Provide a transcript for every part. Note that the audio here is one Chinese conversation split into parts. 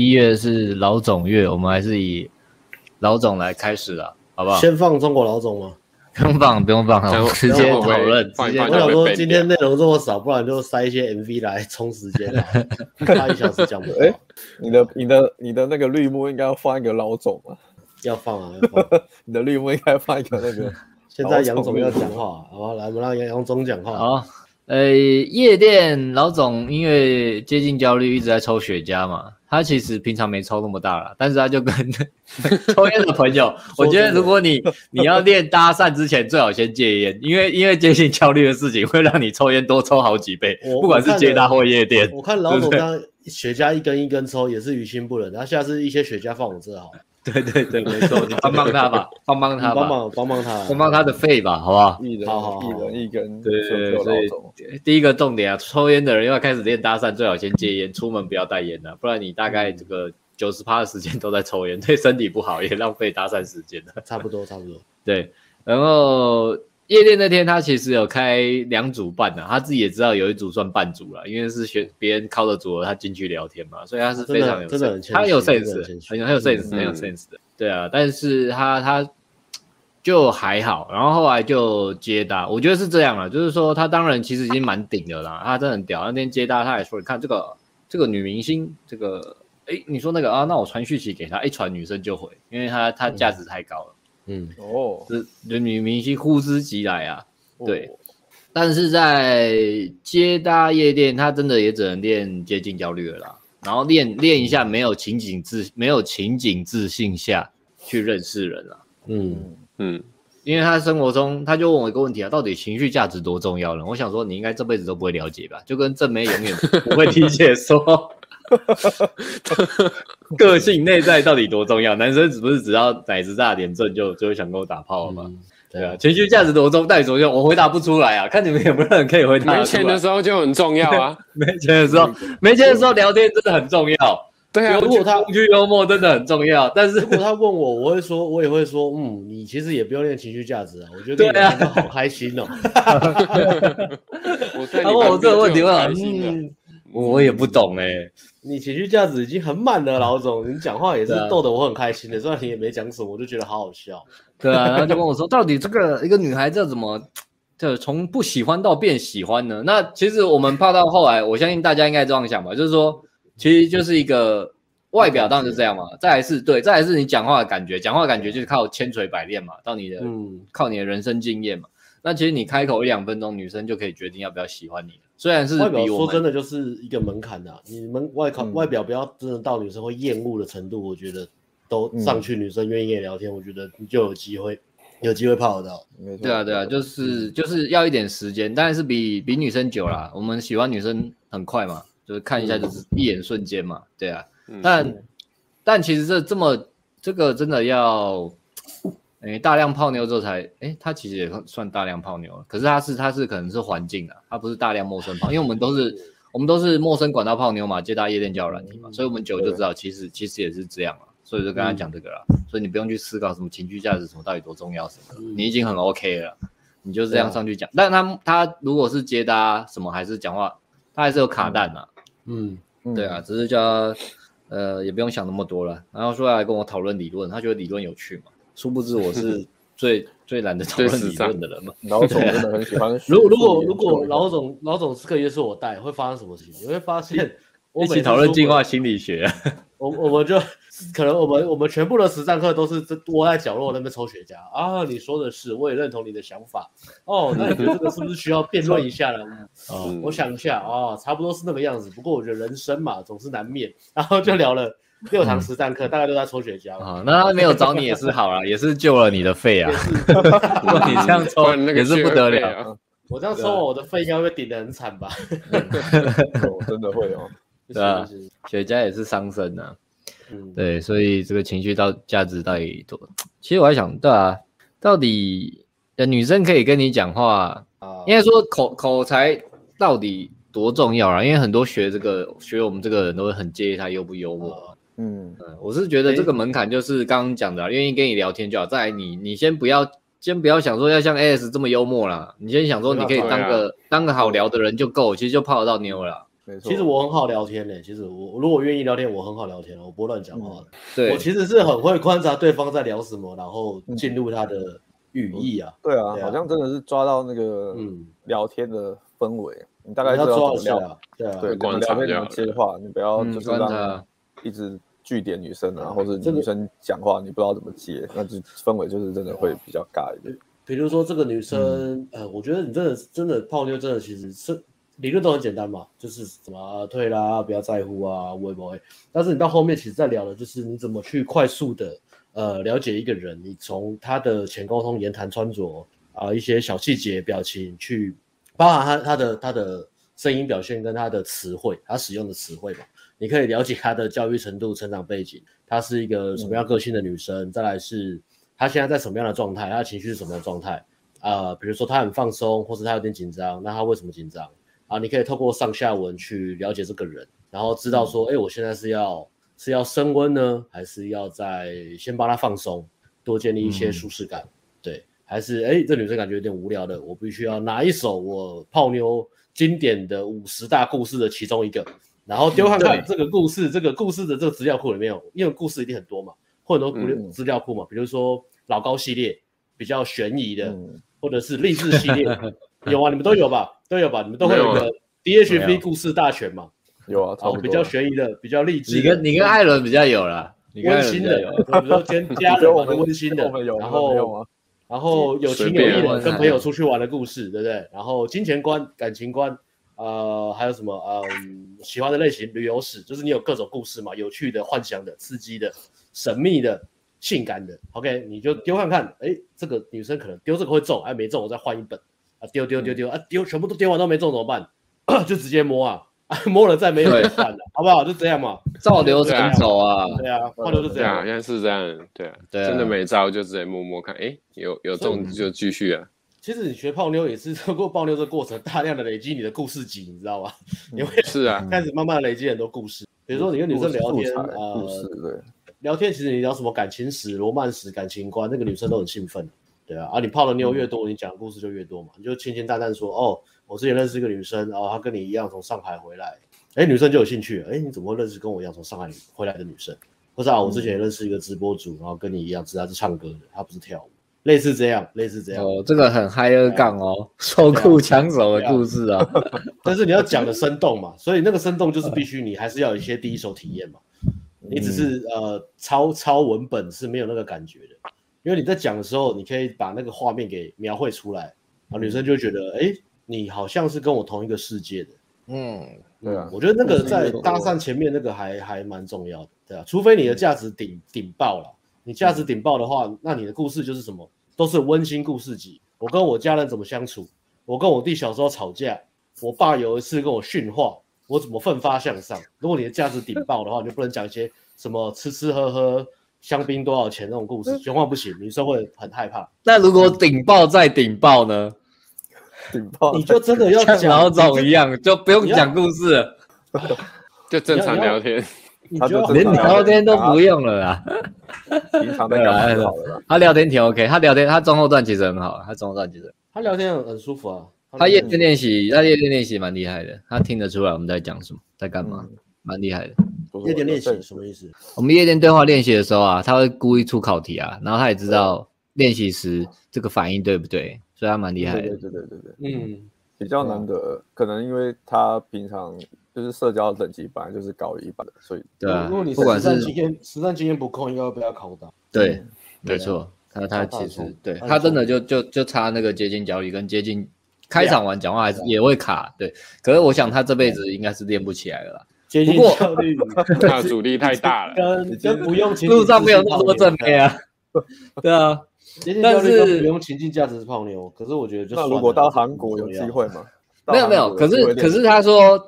一月是老总月，我们还是以老总来开始了，好不好？先放中国老总吗？不用放，不用放，好，直接讨论。直接，我想说今天内容这么少，不然就塞一些 MV 来充时间了。差一小时讲不完。哎，你的、你的、你的那个绿幕应该要放一个老总啊。要放啊，要放。你的绿幕应该放一个那个。现在杨总要讲话，好吧？来，我们让杨杨总讲话。好。呃，夜店老总因为接近焦虑，一直在抽雪茄嘛。他其实平常没抽那么大了，但是他就跟 抽烟的朋友，我觉得如果你 你要练搭讪之前，最好先戒烟，因为因为接近焦虑的事情会让你抽烟多抽好几倍，不管是接搭或夜店。我看老总刚雪茄一根一根抽也是于心不忍，他下次一些雪茄放我这好。对对对，没错，你帮帮他吧，帮帮他吧，帮帮帮帮他，帮帮他的肺吧，好不好？一人一人一根，对对对，所以第一个重点啊，抽烟的人要开始练搭讪，最好先戒烟，出门不要带烟的，不然你大概这个九十趴的时间都在抽烟，对身体不好，也浪费搭讪时间了。差不多差不多，对，然后。夜店那天，他其实有开两组半的，他自己也知道有一组算半组了，因为是学别人靠的组合，他进去聊天嘛，所以他是非常有，真的，他有 sense，很有很有 sense，很有 sense 的，对啊，但是他他就还好，然后后来就接搭，我觉得是这样了，就是说他当然其实已经蛮顶的啦，他真的很屌，那天接搭他还说，你看这个这个女明星，这个哎，你说那个啊，那我传讯息给他，一传女生就回，因为他他价值太高了。嗯哦，这女明星呼之即来啊，对，哦、但是在接搭夜店，他真的也只能练接近焦虑了啦，然后练练一下没有情景自没有情景自信下去认识人了，嗯。嗯，因为他生活中他就问我一个问题啊，到底情绪价值多重要呢？我想说你应该这辈子都不会了解吧，就跟正妹永远不会理解说。个性内在到底多重要？男生是不是只要奶子大点正就就会想跟我打炮了吗？嗯、对啊，情绪价值多重到底多重要？我回答不出来啊！看你们有没有人可以回答。没钱的时候就很重要啊，没钱的时候，没钱的时候聊天真的很重要。对啊，如果他风趣幽默真的很重要，但是如果他问我，我会说，我也会说，嗯，你其实也不用练情绪价值啊，我觉得你聊天好开心哦。他问我这个问题，我很开心的。我也不懂哎、欸，你情绪价值已经很满了，老总，你讲话也是逗得我很开心的，虽然你也没讲什么，我就觉得好好笑。对啊，然后就跟我说，到底这个一个女孩子怎么，就从不喜欢到变喜欢呢？那其实我们泡到后来，我相信大家应该这样想吧，就是说，其实就是一个外表当然是这样嘛，再来是对，再来是你讲话的感觉，讲话感觉就是靠千锤百炼嘛，到你的，嗯，靠你的人生经验嘛。那其实你开口一两分钟，女生就可以决定要不要喜欢你。虽然是外表，说真的就是一个门槛呐。你们外考外表不要真的到女生会厌恶的程度，我觉得都上去，女生愿意聊天，我觉得你就有机会，有机会泡得到。对啊，对啊，就是就是要一点时间，当然是比比女生久啦。我们喜欢女生很快嘛，就是看一下就是一眼瞬间嘛。对啊，但但其实这这么这个真的要。诶，大量泡妞之后才，诶，他其实也算大量泡妞了。可是他是他是可能是环境啊，他不是大量陌生泡，因为我们都是我们都是陌生管道泡妞嘛，接搭夜店交友软体嘛，所以我们久就知道，其实其实也是这样了。所以就跟他讲这个了，所以你不用去思考什么情绪价值什么到底多重要什么，你已经很 OK 了，你就这样上去讲。但他他如果是接搭什么还是讲话，他还是有卡弹啊。嗯，对啊，只是叫呃也不用想那么多了，然后说要来跟我讨论理论，他觉得理论有趣嘛。殊不知我是 最最懒得讨论理论的人嘛。老总真的很喜欢。如果如果如果老总老总是可以是我带，会发生什么事情？你会发现我一起讨论进化心理学。我我们就可能我们我们全部的实战课都是窝在角落那边抽雪茄啊。你说的是，我也认同你的想法。哦，那你觉得这个是不是需要辩论一下呢？哦，我想一下啊，差不多是那个样子。不过我觉得人生嘛，总是难免。然后就聊了。六堂实战课，大概都在抽雪茄。啊，那他没有找你也是好了，也是救了你的肺啊。如果你这样抽，也是不得了。我这样抽，我的肺应该会顶得很惨吧？真的会哦。对啊，雪茄也是伤身呐。嗯，对，所以这个情绪到价值到底多？其实我还想，对啊，到底女生可以跟你讲话啊，应该说口口才到底多重要啊？因为很多学这个学我们这个人都会很介意他幽不幽默。嗯，我是觉得这个门槛就是刚刚讲的，愿意跟你聊天就好。再来你，你先不要，先不要想说要像 AS 这么幽默啦。你先想说你可以当个当个好聊的人就够，其实就泡得到妞了。没错。其实我很好聊天呢。其实我如果愿意聊天，我很好聊天，我不会乱讲话的。对，我其实是很会观察对方在聊什么，然后进入他的语义啊。对啊，好像真的是抓到那个嗯聊天的氛围，你大概要抓一下。对啊，对，观察聊天接话，你不要就是让一直句点女生啊，或者女生讲话你不知道怎么接，那就氛围就是真的会比较尬一点。比如说这个女生，呃，我觉得你真的真的泡妞真的其实是。理论都很简单嘛，就是怎么退啦，不要在乎啊，会不会？但是你到后面其实在聊的就是你怎么去快速的呃了解一个人，你从他的前沟通、言谈、穿着啊一些小细节、表情去，包含他他的他的声音表现跟他的词汇，他使用的词汇嘛，你可以了解她的教育程度、成长背景，她是一个什么样个性的女生，嗯、再来是她现在在什么样的状态，她的情绪是什么样的状态啊、呃？比如说她很放松，或是她有点紧张，那她为什么紧张？啊，你可以透过上下文去了解这个人，然后知道说，哎、嗯，我现在是要是要升温呢，还是要在先帮她放松，多建立一些舒适感，嗯、对，还是哎，这女生感觉有点无聊的，我必须要拿一首我泡妞经典的五十大故事的其中一个，然后丢看看这个故事，嗯、这个故事的这个资料库里面有，因为故事一定很多嘛，或者很多资料库嘛，嗯、比如说老高系列比较悬疑的，嗯、或者是励志系列。有啊，你们都有吧？都有吧？你们都会有个 DHP 故事大全嘛？有啊，哦，比较悬疑的，比较励志。你跟你跟艾伦比较有啦，温馨的，比如说跟家人玩的温馨的，然后然后有情有义的，跟朋友出去玩的故事，对不对？然后金钱观、感情观，呃，还有什么？嗯，喜欢的类型，旅游史，就是你有各种故事嘛，有趣的、幻想的、刺激的、神秘的、性感的。OK，你就丢看看，哎，这个女生可能丢这个会中，哎，没中我再换一本。啊丢丢丢丢啊丢，全部都丢完都没中怎么办？就直接摸啊，摸了再没有算了，好不好？就这样嘛，照流程走啊。对啊，泡妞就这样，好像是这样。对啊，真的没招就直接摸摸看，哎，有有中就继续啊。其实你学泡妞也是 通过泡妞这个过程，大量的累积你的故事集，你知道吗？你会是啊，开始慢慢的累积很多故事。比如说你跟女生聊天啊，聊天其实你聊什么感情史、罗曼史、感情观，那个女生都很兴奋。对啊，啊，你泡的妞越多，你讲的故事就越多嘛。你就清清淡淡说，哦，我之前认识一个女生，然后，她跟你一样从上海回来，哎，女生就有兴趣了，哎，你怎么会认识跟我一样从上海回来的女生？或者啊，我之前也认识一个直播主，然后跟你一样，只是他是唱歌的，他不是跳舞，类似这样，类似这样。哦，这个很嗨二杠哦，受酷抢手的故事啊。但是你要讲的生动嘛，所以那个生动就是必须你还是要有一些第一手体验嘛。你只是呃抄抄文本是没有那个感觉的。因为你在讲的时候，你可以把那个画面给描绘出来，啊，女生就会觉得，哎，你好像是跟我同一个世界的，嗯，对啊，我觉得那个在搭讪前面那个还还蛮重要的，对啊，除非你的价值顶顶爆了，你价值顶爆的话，那你的故事就是什么，都是温馨故事集。我跟我家人怎么相处，我跟我弟小时候吵架，我爸有一次跟我训话，我怎么奋发向上。如果你的价值顶爆的话，你就不能讲一些什么吃吃喝喝。香槟多少钱那种故事，全话不行，女生会很害怕。那如果顶爆再顶爆呢？顶爆，你就真的要像老总一样，就不用讲故事，就正常聊天。他就连聊天都不用了啦。平常的聊天好了。他聊天挺 OK，他聊天他中后段其实很好，他中后段其实他聊天很舒服啊。他夜间练习，他夜间练习蛮厉害的，他听得出来我们在讲什么，在干嘛，蛮厉害的。夜间练习什么意思？我们夜间对话练习的时候啊，他会故意出考题啊，然后他也知道练习时这个反应对不对，所以他蛮厉害的。对对对对对，嗯，比较难得，可能因为他平常就是社交等级本来就是高于一般的，所以对啊。如果你实战经验实战经验不够，应该会被他考到。对，没错，他他其实对他真的就就就差那个接近脚力跟接近开场完讲话还是也会卡，对。可是我想他这辈子应该是练不起来了啦。不过效率，他阻力太大了，跟跟不用路上没有那么多正妹啊，对啊，但是不用情境价值是泡妞，可是我觉得就算如果到韩国有机会吗？没有没有，可是可是他说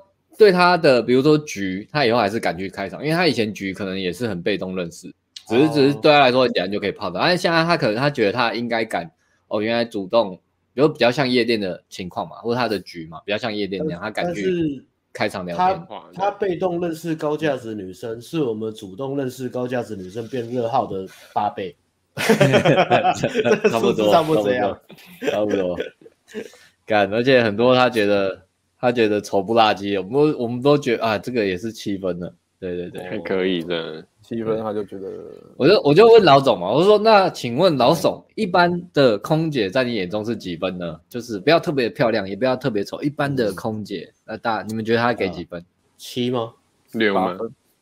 对他的比如说局，他以后还是敢去开场，因为他以前局可能也是很被动认识，只是只是对他来说很简单就可以泡的，但是现在他可能他觉得他应该敢哦，原来主动，比如比较像夜店的情况嘛，或者他的局嘛，比较像夜店那样，他敢去。开场聊天，他他被动认识高价值女生，是我们主动认识高价值女生变热号的八倍，差不多，差不多这样，差不多。干，而且很多他觉得他觉得丑不拉几，我们我们都觉得啊，这个也是七分的，对对对，还可以的，七分他就觉得，我就我就问老总嘛，我说那请问老总，一般的空姐在你眼中是几分呢？就是不要特别漂亮，也不要特别丑，一般的空姐，那大你们觉得他给几分？七吗？六吗？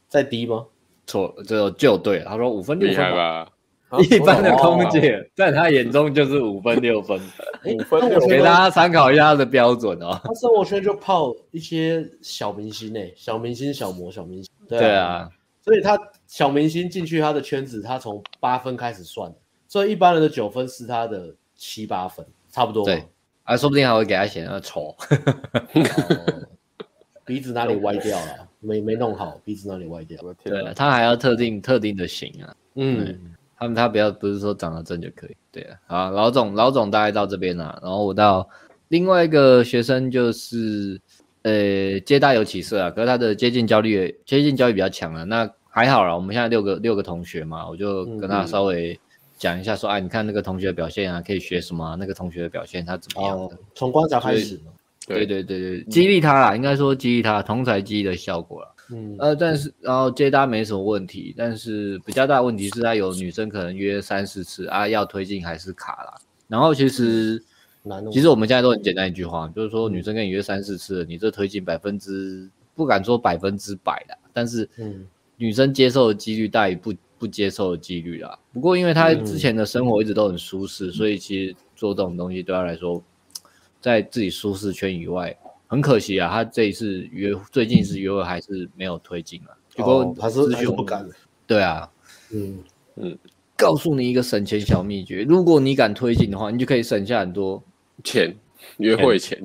再低吗？错，就就对了，他说五分六分吧。一般的空姐在他眼中就是五分六分，五分六分，给大家参考一下他的标准哦。他生活圈就泡一些小明星诶，小明星、小模、小明星。对啊，所以他小明星进去他的圈子，他从八分开始算，所以一般人的九分是他的七八分，差不多。对，啊，说不定还会给他写那丑，鼻子哪里歪掉了，没没弄好，鼻子哪里歪掉？了。对，他还要特定特定的型啊，嗯。他们他不要不是说长得正就可以，对啊，好，老总老总大概到这边了，然后我到另外一个学生就是，呃，接待有起色啊，可是他的接近焦虑接近焦虑比较强啊，那还好啦，我们现在六个六个同学嘛，我就跟他稍微讲一下说，哎、嗯嗯啊，你看那个同学的表现啊，可以学什么、啊？那个同学的表现他怎么样的？从、哦、观察开始，对对对对，激励他啦，应该说激励他同才激励的效果啦。嗯呃，但是然后接单没什么问题，但是比较大的问题是他有女生可能约三四次啊，要推进还是卡了。然后其实，嗯、其实我们现在都很简单一句话，就是说女生跟你约三四次，你这推进百分之不敢说百分之百啦，但是女生接受的几率大于不不接受的几率啦。不过因为她之前的生活一直都很舒适，所以其实做这种东西对她来说，在自己舒适圈以外。很可惜啊，他这一次约最近一次约会还是没有推进啊，结果还是还是不敢。对啊，嗯嗯，告诉你一个省钱小秘诀，如果你敢推进的话，你就可以省下很多钱，约会钱。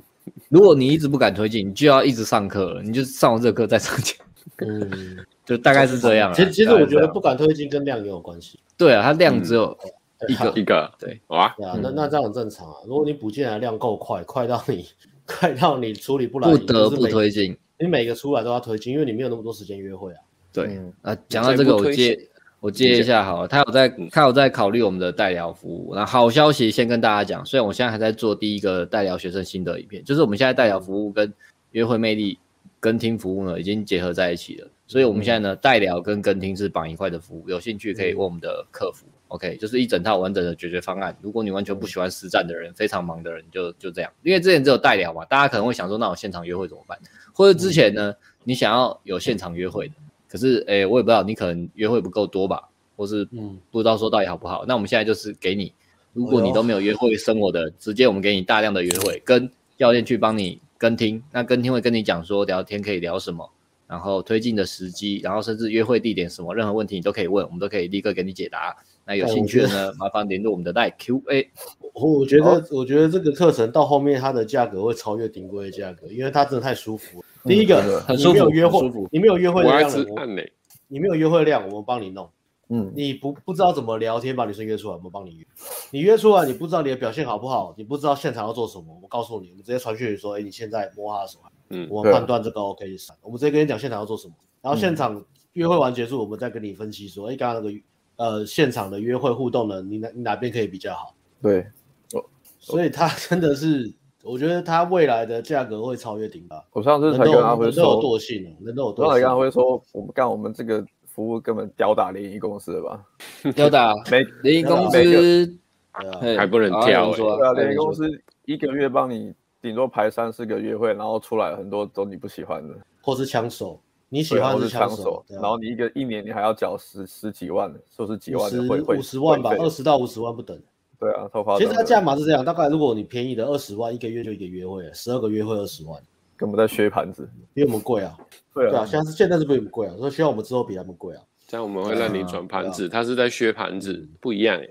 如果你一直不敢推进，你就要一直上课了，你就上完这个课再上钱。嗯，就大概是这样。其实其实我觉得不敢推进跟量也有关系。对啊，它量只有一个一个。对，哇，对啊，那那这样很正常啊。如果你补进来量够快，快到你。快到你处理不来，不得不推进。你每个出来都要推进，因为你没有那么多时间约会啊。对，嗯、啊，讲到这个，我接我接一下好了。他有在，他有在考虑我们的代聊服务。那好消息先跟大家讲，虽然我现在还在做第一个代聊学生心得影片，就是我们现在代聊服务跟约会魅力跟听服务呢已经结合在一起了。所以我们现在呢代聊跟跟听是绑一块的服务，有兴趣可以问我们的客服。OK，就是一整套完整的解决方案。如果你完全不喜欢实战的人，非常忙的人，就就这样。因为之前只有代聊嘛，大家可能会想说，那我现场约会怎么办？或者之前呢，你想要有现场约会的，可是诶、欸，我也不知道你可能约会不够多吧，或是嗯，不知道说到底好不好。那我们现在就是给你，如果你都没有约会生活的，直接我们给你大量的约会，跟教练去帮你跟听，那跟听会跟你讲说聊天可以聊什么，然后推进的时机，然后甚至约会地点什么，任何问题你都可以问，我们都可以立刻给你解答。那有兴趣的呢，麻烦联络我们的赖 QA。我觉得，哦、我觉得这个课程到后面它的价格会超越顶规的价格，因为它真的太舒服。嗯、第一个，很舒服，你没有约会，你没有约会的量，你没有约会量，我们帮你弄。嗯，你不不知道怎么聊天把女生约出来，我们帮你约。你约出来，你不知道你的表现好不好，你不知道现场要做什么，我们告诉你，我们直接传讯说，哎，你现在摸他的手，嗯，我们判断这个 OK，闪。我们直接跟你讲现场要做什么，然后现场约会完结束，我们再跟你分析说，哎，刚刚那个。呃，现场的约会互动呢，你哪你哪边可以比较好？对，所以他真的是，我觉得他未来的价格会超越顶吧。我上次才跟阿辉说，人都有惰性，人都有惰性。刚才跟阿辉说，我们干我们这个服务根本吊打联谊公司了吧？吊打 联联谊公司还不能跳。对啊，联谊公司一个月帮你顶多排三四个约会，然后出来很多都你不喜欢的，或是枪手。你喜欢是枪手，然后你一个一年你还要缴十十几万，说是几万的会会五十万吧，二十到五十万不等。对啊，超夸张。其实它价码是这样，大概如果你便宜的二十万一个月就一个约会，十二个约会二十万，根本在削盘子，比我们贵啊。对啊，现在是现在是比我们贵啊，所以希望我们之后比他们贵啊。这样我们会让你转盘子，它是在削盘子，不一样哎。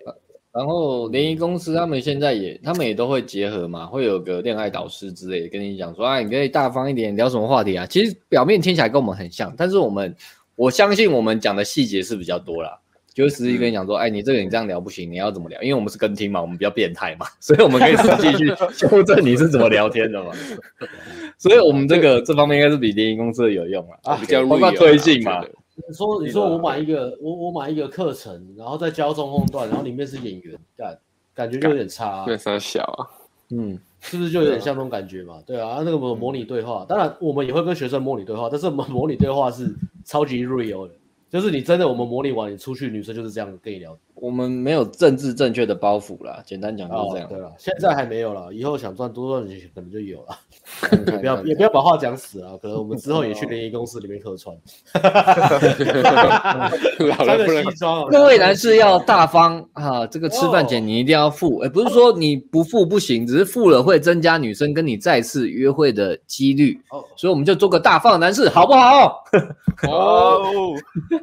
然后联谊公司他们现在也，他们也都会结合嘛，会有个恋爱导师之类的跟你讲说，啊，你可以大方一点，聊什么话题啊？其实表面听起来跟我们很像，但是我们我相信我们讲的细节是比较多啦，就是实际跟你讲说，哎，你这个你这样聊不行，你要怎么聊？因为我们是跟听嘛，我们比较变态嘛，所以我们可以实际去 修正你是怎么聊天的嘛。所以我们这个这方面应该是比联谊公司的有用啊，比较包括推进嘛。你说，你说我买一个，我我买一个课程，然后再教中后段，然后里面是演员，感感觉就有点差。变三小啊？嗯，是不是就有点像那种感觉嘛？对啊，那个模模拟对话，当然我们也会跟学生模拟对话，但是我们模拟对话是超级 real 的。就是你真的，我们模拟完你出去，女生就是这样跟你聊。我们没有政治正确的包袱啦，简单讲就是这样。对了，现在还没有了，以后想赚多赚钱可能就有了。不要也不要把话讲死啊，可能我们之后也去联谊公司里面客串。穿个西装，各位男士要大方啊！这个吃饭钱你一定要付，哎，不是说你不付不行，只是付了会增加女生跟你再次约会的几率。哦，所以我们就做个大方的男士，好不好？哦。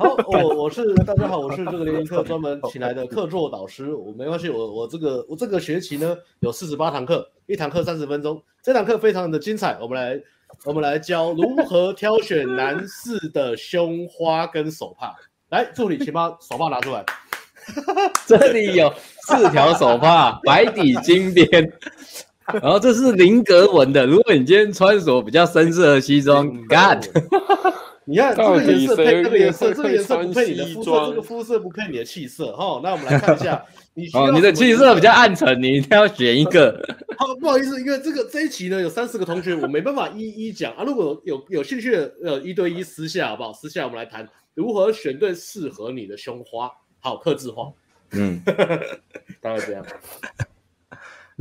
好，我 我是大家好，我是这个联谊课专门请来的课座导师。我没关系，我我这个我这个学期呢有四十八堂课，一堂课三十分钟，这堂课非常的精彩。我们来我们来教如何挑选男士的胸花跟手帕。来，助理，请把手帕拿出来。这里有四条手帕，白底金边，然后这是菱格纹的。如果你今天穿着比较深色的西装，God。你看这个颜色配这个颜色，这个颜色不配你的肤色，这个肤色不配你的气色。哈，那我们来看一下，你哦，你的气色比较暗沉，你一定要选一个。好，不好意思，因为这个这一期呢有三十个同学，我没办法一一讲啊。如果有有兴趣的，呃，一对一私下好不好？私下我们来谈如何选对适合你的胸花，好，克制化。嗯，大概这样。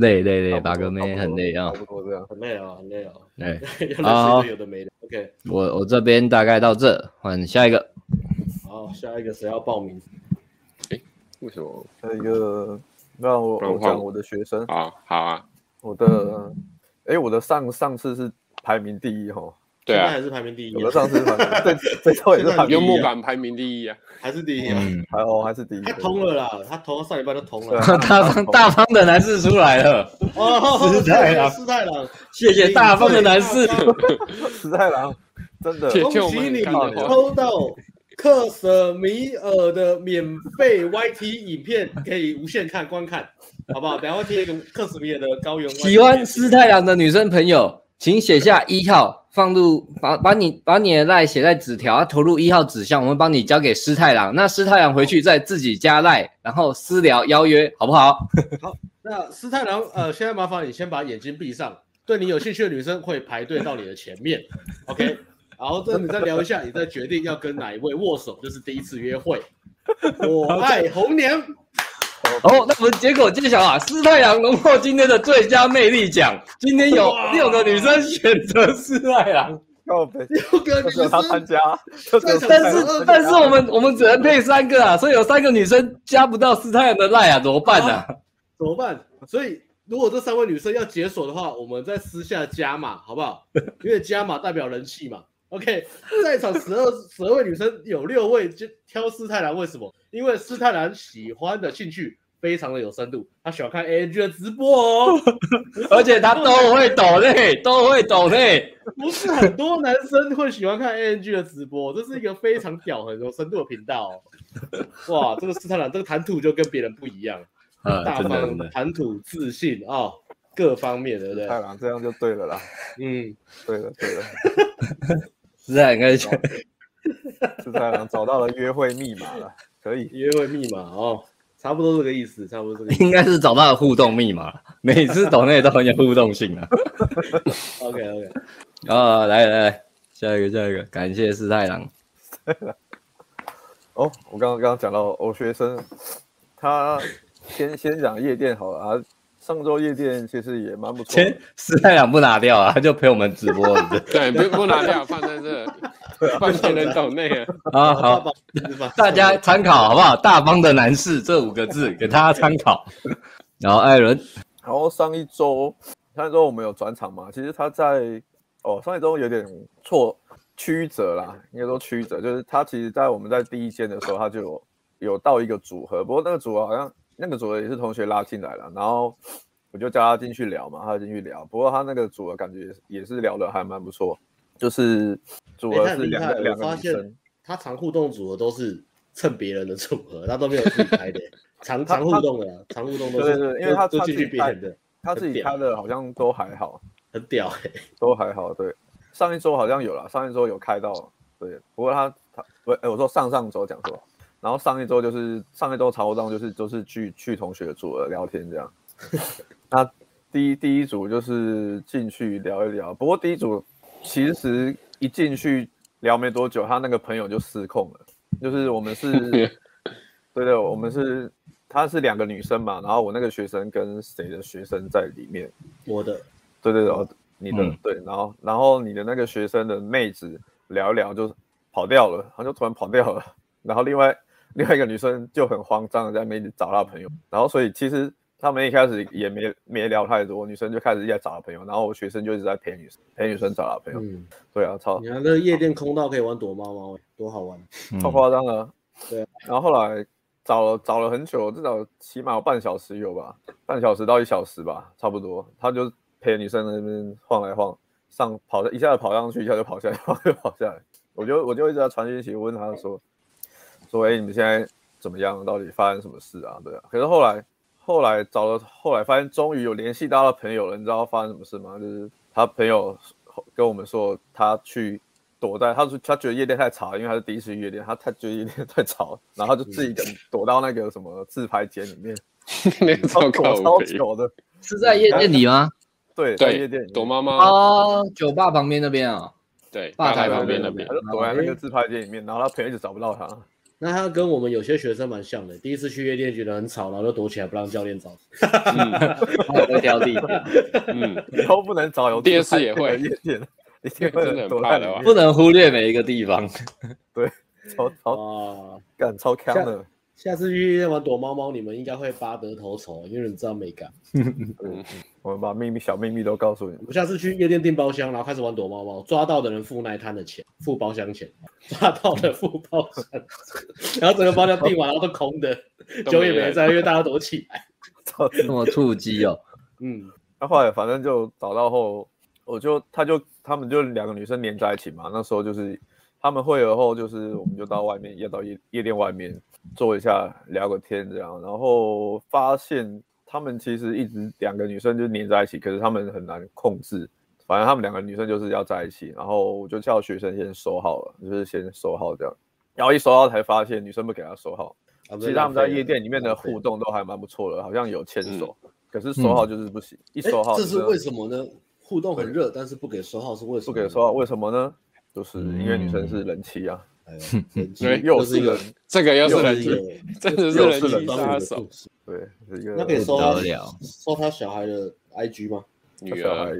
累累累，八哥妹很累啊，差不多这样，很累啊，很累啊。哎，好，有的没的。OK，我我这边大概到这，换下一个。好，下一个谁要报名？哎，为什么？下一个让我我讲我的学生。好，好啊。我的，哎，我的上上次是排名第一哈。对啊，还是排名第一。我的上次排名，对，最后也是排名。幽默感排名第一啊，还是第一啊？还哦，还是第一。他通了啦，他通上礼拜就通了。大方 大方的男士出来了。哦，师太郎，师太郎，谢谢大方的男士。师太郎，真的 恭喜你抽到克什米尔的免费 YT 影片，可以无限看观看，好不好？等下会贴一个克什米尔的高原。喜欢师太郎的女生朋友，请写下一号。放入把把你把你的赖写在纸条，投入一号纸箱，我们帮你交给师太郎。那师太郎回去再自己加赖，然后私聊邀约，好不好？好，那师太郎，呃，现在麻烦你先把眼睛闭上。对你有兴趣的女生会排队到你的前面，OK。然后这你再聊一下，你再决定要跟哪一位握手，就是第一次约会。我爱红娘。哦，那我们结果揭晓啊！师太郎荣获今天的最佳魅力奖。今天有六个女生选择师太郎，六个女生参加，但是但是我们我们只能配三个啊，所以有三个女生加不到师太郎的赖啊，怎么办呢？怎么办？所以如果这三位女生要解锁的话，我们再私下加码，好不好？因为加码代表人气嘛。OK，在场十二十二位女生有六位就挑斯太郎，为什么？因为斯太郎喜欢的兴趣。非常的有深度，他喜欢看 A N G 的直播哦，而且他都会抖嘞，都会抖嘞，不是很多男生会喜欢看 A N G 的直播，这是一个非常屌、很有深度的频道、哦。哇，这个斯太郎，这个谈吐就跟别人不一样，啊、大方、谈吐、自信啊、哦，各方面对不对？师太郎这样就对了啦。嗯，对了对了，师太郎开始，师太郎找到了约会密码了，可以约会密码哦。差不多这个意思，差不多这个意思，应该是找到了互动密码，每次抖内都很有互动性啊。OK OK，啊，来来来，下一个下一个，感谢四太郎。哦，我刚刚刚刚讲到我学生，他先先讲夜店好了啊。上周夜店其实也蛮不错。前师太郎不拿掉啊，他 就陪我们直播。对，不不拿掉，放在这，放在人抖内啊。啊好，大家参考好不好？大方的男士这五个字给大家参考。然后艾伦，然后上一周上一周我们有转场嘛？其实他在哦上一周有点错曲折啦，应该说曲折，就是他其实在我们在第一间的时候他就有有到一个组合，不过那个组合好像。那个组合也是同学拉进来了，然后我就叫他进去聊嘛，他就进去聊。不过他那个组合感觉也是聊的还蛮不错，就是组合是两个两个女生。他常互动组合都是蹭别人的组合，他都没有自己开的，常常互动的，常互动都是。对对，因为他都进去别人的，他自己开的好像都还好，很屌哎，都还好。对，上一周好像有了，上一周有开到，对。不过他他不，哎，我说上上周讲错。然后上一周就是上一周茶活动就是都、就是去去同学组了聊天这样，那第一第一组就是进去聊一聊，不过第一组其实一进去聊没多久，他那个朋友就失控了，就是我们是，对的，我们是，她是两个女生嘛，然后我那个学生跟谁的学生在里面，我的，对对对，你的、嗯、对，然后然后你的那个学生的妹子聊一聊就跑掉了，他就突然跑掉了，然后另外另外一个女生就很慌张的在那边找她朋友，然后所以其实。他们一开始也没没聊太多，女生就开始一直在找她朋友，然后我学生就一直在陪女生陪女生找她朋友。嗯，对啊，超。你看那夜店空道可以玩躲猫猫，多好玩，超夸张的。对，然后后来找了找了很久，至少起码有半小时有吧，半小时到一小时吧，差不多。他就陪女生在那边晃来晃，上跑一下子跑上去，一下就跑下来，跑就跑下来。我就我就一直在传讯息问他说，说哎、欸，你们现在怎么样？到底发生什么事啊？对啊。可是后来。后来找了，后来发现终于有联系到他朋友了。你知道发生什么事吗？就是他朋友跟我们说，他去躲在，他说他觉得夜店太吵，因为他是第一次去夜店，他他觉得夜店太吵，然后他就自己 躲到那个什么自拍间里面，那个超超久的，是在夜店里吗？对，在夜店躲猫猫哦，酒吧旁边那边啊，对，吧台旁边那边，他就躲在那个自拍间里面，然后他朋友一直找不到他。那他跟我们有些学生蛮像的，第一次去夜店觉得很吵，然后就躲起来不让教练找。嗯，会挑地。嗯，以后不能找有电视也会夜店，一定会真的很怕的，不能忽略每一个地方。对，超超啊干超强的。下次去夜店玩躲猫猫，你们应该会拔得头筹，因为你知道美感。我们把秘密小秘密都告诉你。我下次去夜店订包厢，然后开始玩躲猫猫，抓到的人付那一摊的钱，付包厢钱，抓到的付包厢，然后整个包厢订完然后都空的，酒也没在，因为大家躲起来。这么触机哦。嗯，那后来反正就找到后，我就他就他们就两个女生黏在一起嘛，那时候就是他们会合后，就是我们就到外面，要到夜夜店外面。坐一下聊个天这样，然后发现他们其实一直两个女生就黏在一起，可是他们很难控制。反正他们两个女生就是要在一起，然后我就叫学生先收好了，就是先收好这样。然后一收到才发现女生不给他收号。其实他们在夜店里面的互动都还蛮不错的，好像有牵手，可是收号就是不行。一收号，这是为什么呢？互动很热，但是不给收号是为什么？不给收号为什么呢？就是因为女生是人妻啊。对，又是一个，这个又是人妻，真的是人妻杀手。对，那可以收收他小孩的 IG 吗？女儿，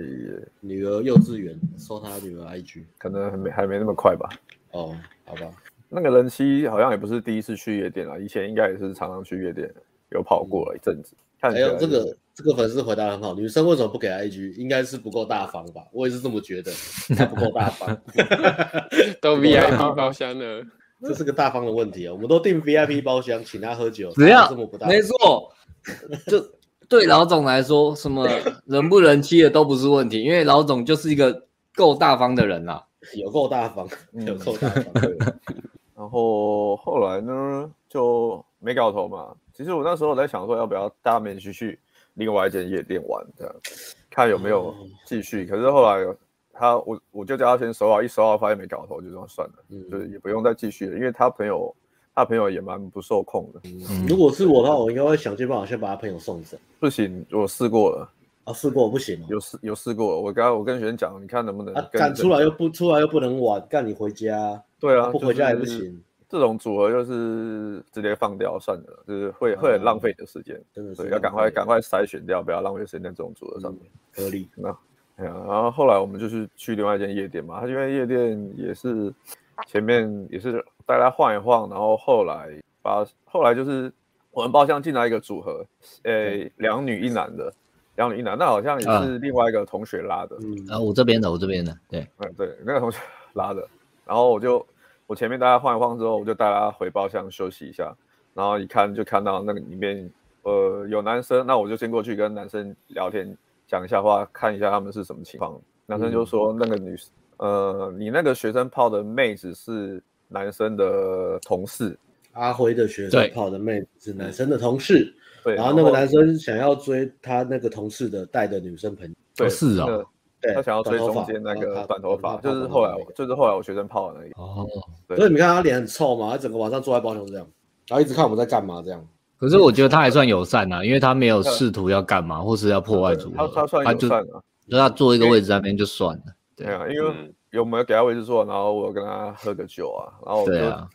女儿幼稚园收他女儿 IG，可能还没还没那么快吧。哦，好吧。那个人妻好像也不是第一次去夜店了，以前应该也是常常去夜店，有跑过了一阵子。还有这个这个粉丝回答很好，女生为什么不给 IG？应该是不够大方吧？我也是这么觉得，他不够大方，都 VIP 包厢了，这是个大方的问题啊！我们都订 VIP 包厢，请他喝酒，只要这么不大，没错，就对老总来说，什么人不人妻的都不是问题，因为老总就是一个够大方的人啊，有够大方，有够大方。然后后来呢，就没搞头嘛。其实我那时候我在想说，要不要大面积去去另外一间夜店玩，这样看有没有继续。可是后来他我我就叫他先收好，一收好发现没搞头，就这样算了，嗯、就是也不用再继续了，因为他朋友他朋友也蛮不受控的。嗯、如果是我的话，我应该会想尽办法先把他朋友送走。不行，我试过了啊，试过不行，有试有试过。我刚刚我跟学生讲，你看能不能赶、啊、出来又不出来又不能玩，干你回家。对啊，不回家也不行。就是这种组合就是直接放掉算了，就是会会很浪费你的时间，真的是要赶快赶快筛选掉，不要浪费时间在这种组合上面。合理。那，哎呀，然后后来我们就是去另外一间夜店嘛，他因为夜店也是前面也是大家晃一晃，然后后来把后来就是我们包厢进来一个组合，诶，两女一男的，两女一男，那好像也是另外一个同学拉的。啊，我这边的，我这边的，对，嗯对，那个同学拉的，然后我就。我前面大家晃一晃之后，我就带他回包厢休息一下，然后一看就看到那个里面，呃，有男生，那我就先过去跟男生聊天，讲一下话，看一下他们是什么情况。男生就说那个女，呃，你那个学生泡的妹子是男生的同事，阿辉的学生泡的妹子是男生的同事，对，然后那个男生想要追他那个同事的带的女生朋友，对，是啊。他想要追中间那个短头发，就是后来就是后来我学生泡的那个。哦，所以你看他脸很臭嘛，他整个晚上坐在包厢这样，然后一直看我们在干嘛这样。可是我觉得他还算友善啊，因为他没有试图要干嘛，或是要破坏组合。他他算友善啊，就他坐一个位置那边就算了。对啊，因为有没有给他位置坐，然后我跟他喝个酒啊，然后我就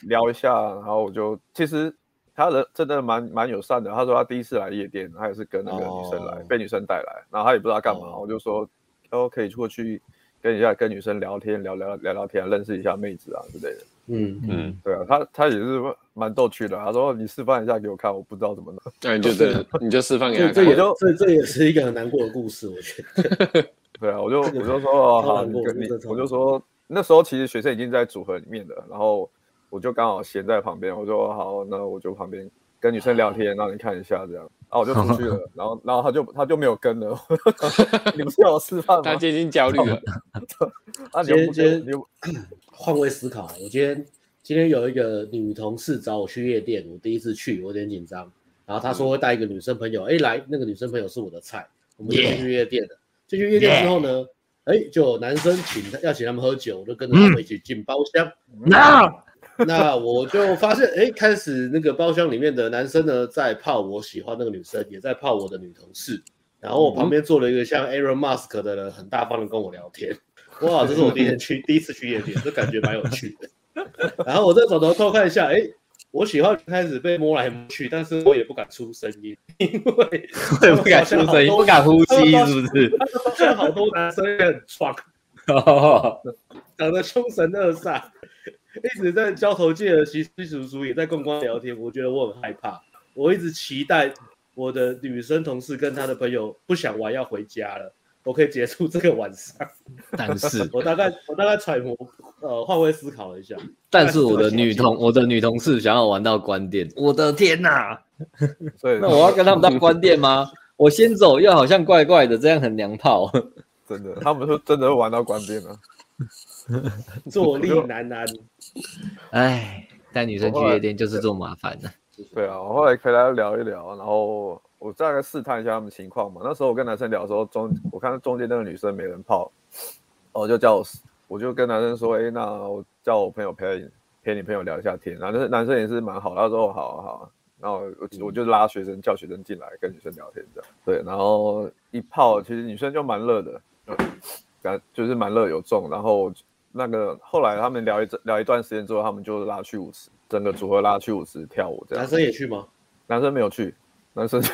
聊一下，然后我就其实他人真的蛮蛮友善的。他说他第一次来夜店，他也是跟那个女生来，被女生带来，然后他也不知道干嘛，我就说都可以过去跟一下跟女生聊天，聊聊聊聊天，认识一下妹子啊之类的。嗯嗯，对啊，他他也是蛮逗趣的。他说：“你示范一下给我看，我不知道怎么弄。”对，就是你就示范 给他看。这也就这这也是一个很难过的故事，我觉得。对啊，我就我就说哦好，你跟你我就说那时候其实学生已经在组合里面的，然后我就刚好闲在旁边，我说好，那我就旁边跟女生聊天，让你看一下这样，然后我就出去了，然后然后他就他就没有跟了。你不是要我示范吗？他接近焦虑了。啊，今天今天 换位思考，我今天今天有一个女同事找我去夜店，我第一次去，我有点紧张。然后她说会带一个女生朋友，哎，来，那个女生朋友是我的菜，我们就去夜店的。进去夜店之后呢，哎，就有男生请要请他们喝酒，我就跟着他们一起进包厢。那那我就发现，哎，开始那个包厢里面的男生呢，在泡我喜欢那个女生，也在泡我的女同事。然后我旁边坐了一个像 Elon Musk 的人，很大方的跟我聊天。哇，这是我第一次去，第一次去夜店，这感觉蛮有趣的。然后我再转头偷看一下，哎，我喜欢开始被摸来摸去，但是我也不敢出声音，因为我也不敢出声音，不敢呼吸，是不是？好多男生也很壮，长得凶神恶煞，一直在交头接耳，稀稀疏疏，也在公关聊天。我觉得我很害怕，我一直期待我的女生同事跟她的朋友不想玩，要回家了。我可以结束这个晚上，但是我大概我大概揣摩，呃，换位思考了一下。但是我的女同我的女同事想要玩到关店，我的天哪！所以那我要跟他们到关店吗？我先走又好像怪怪的，这样很娘炮。真的，他们说真的会玩到关店吗？坐立难安。哎，带女生去夜店就是这么麻烦的。对啊，我后来陪他聊一聊，然后。我大概试探一下他们情况嘛。那时候我跟男生聊的时候，中我看中间那个女生没人泡，我就叫我，我就跟男生说，哎、欸，那我叫我朋友陪陪你朋友聊一下天。然后男生也是蛮好，他说好啊好啊。然后我我就拉学生叫学生进来跟女生聊天这样。对，然后一泡，其实女生就蛮热的，感就是蛮热有中。然后那个后来他们聊一聊一段时间之后，他们就拉去舞池，整个组合拉去舞池跳舞这样。男生也去吗？男生没有去，男生。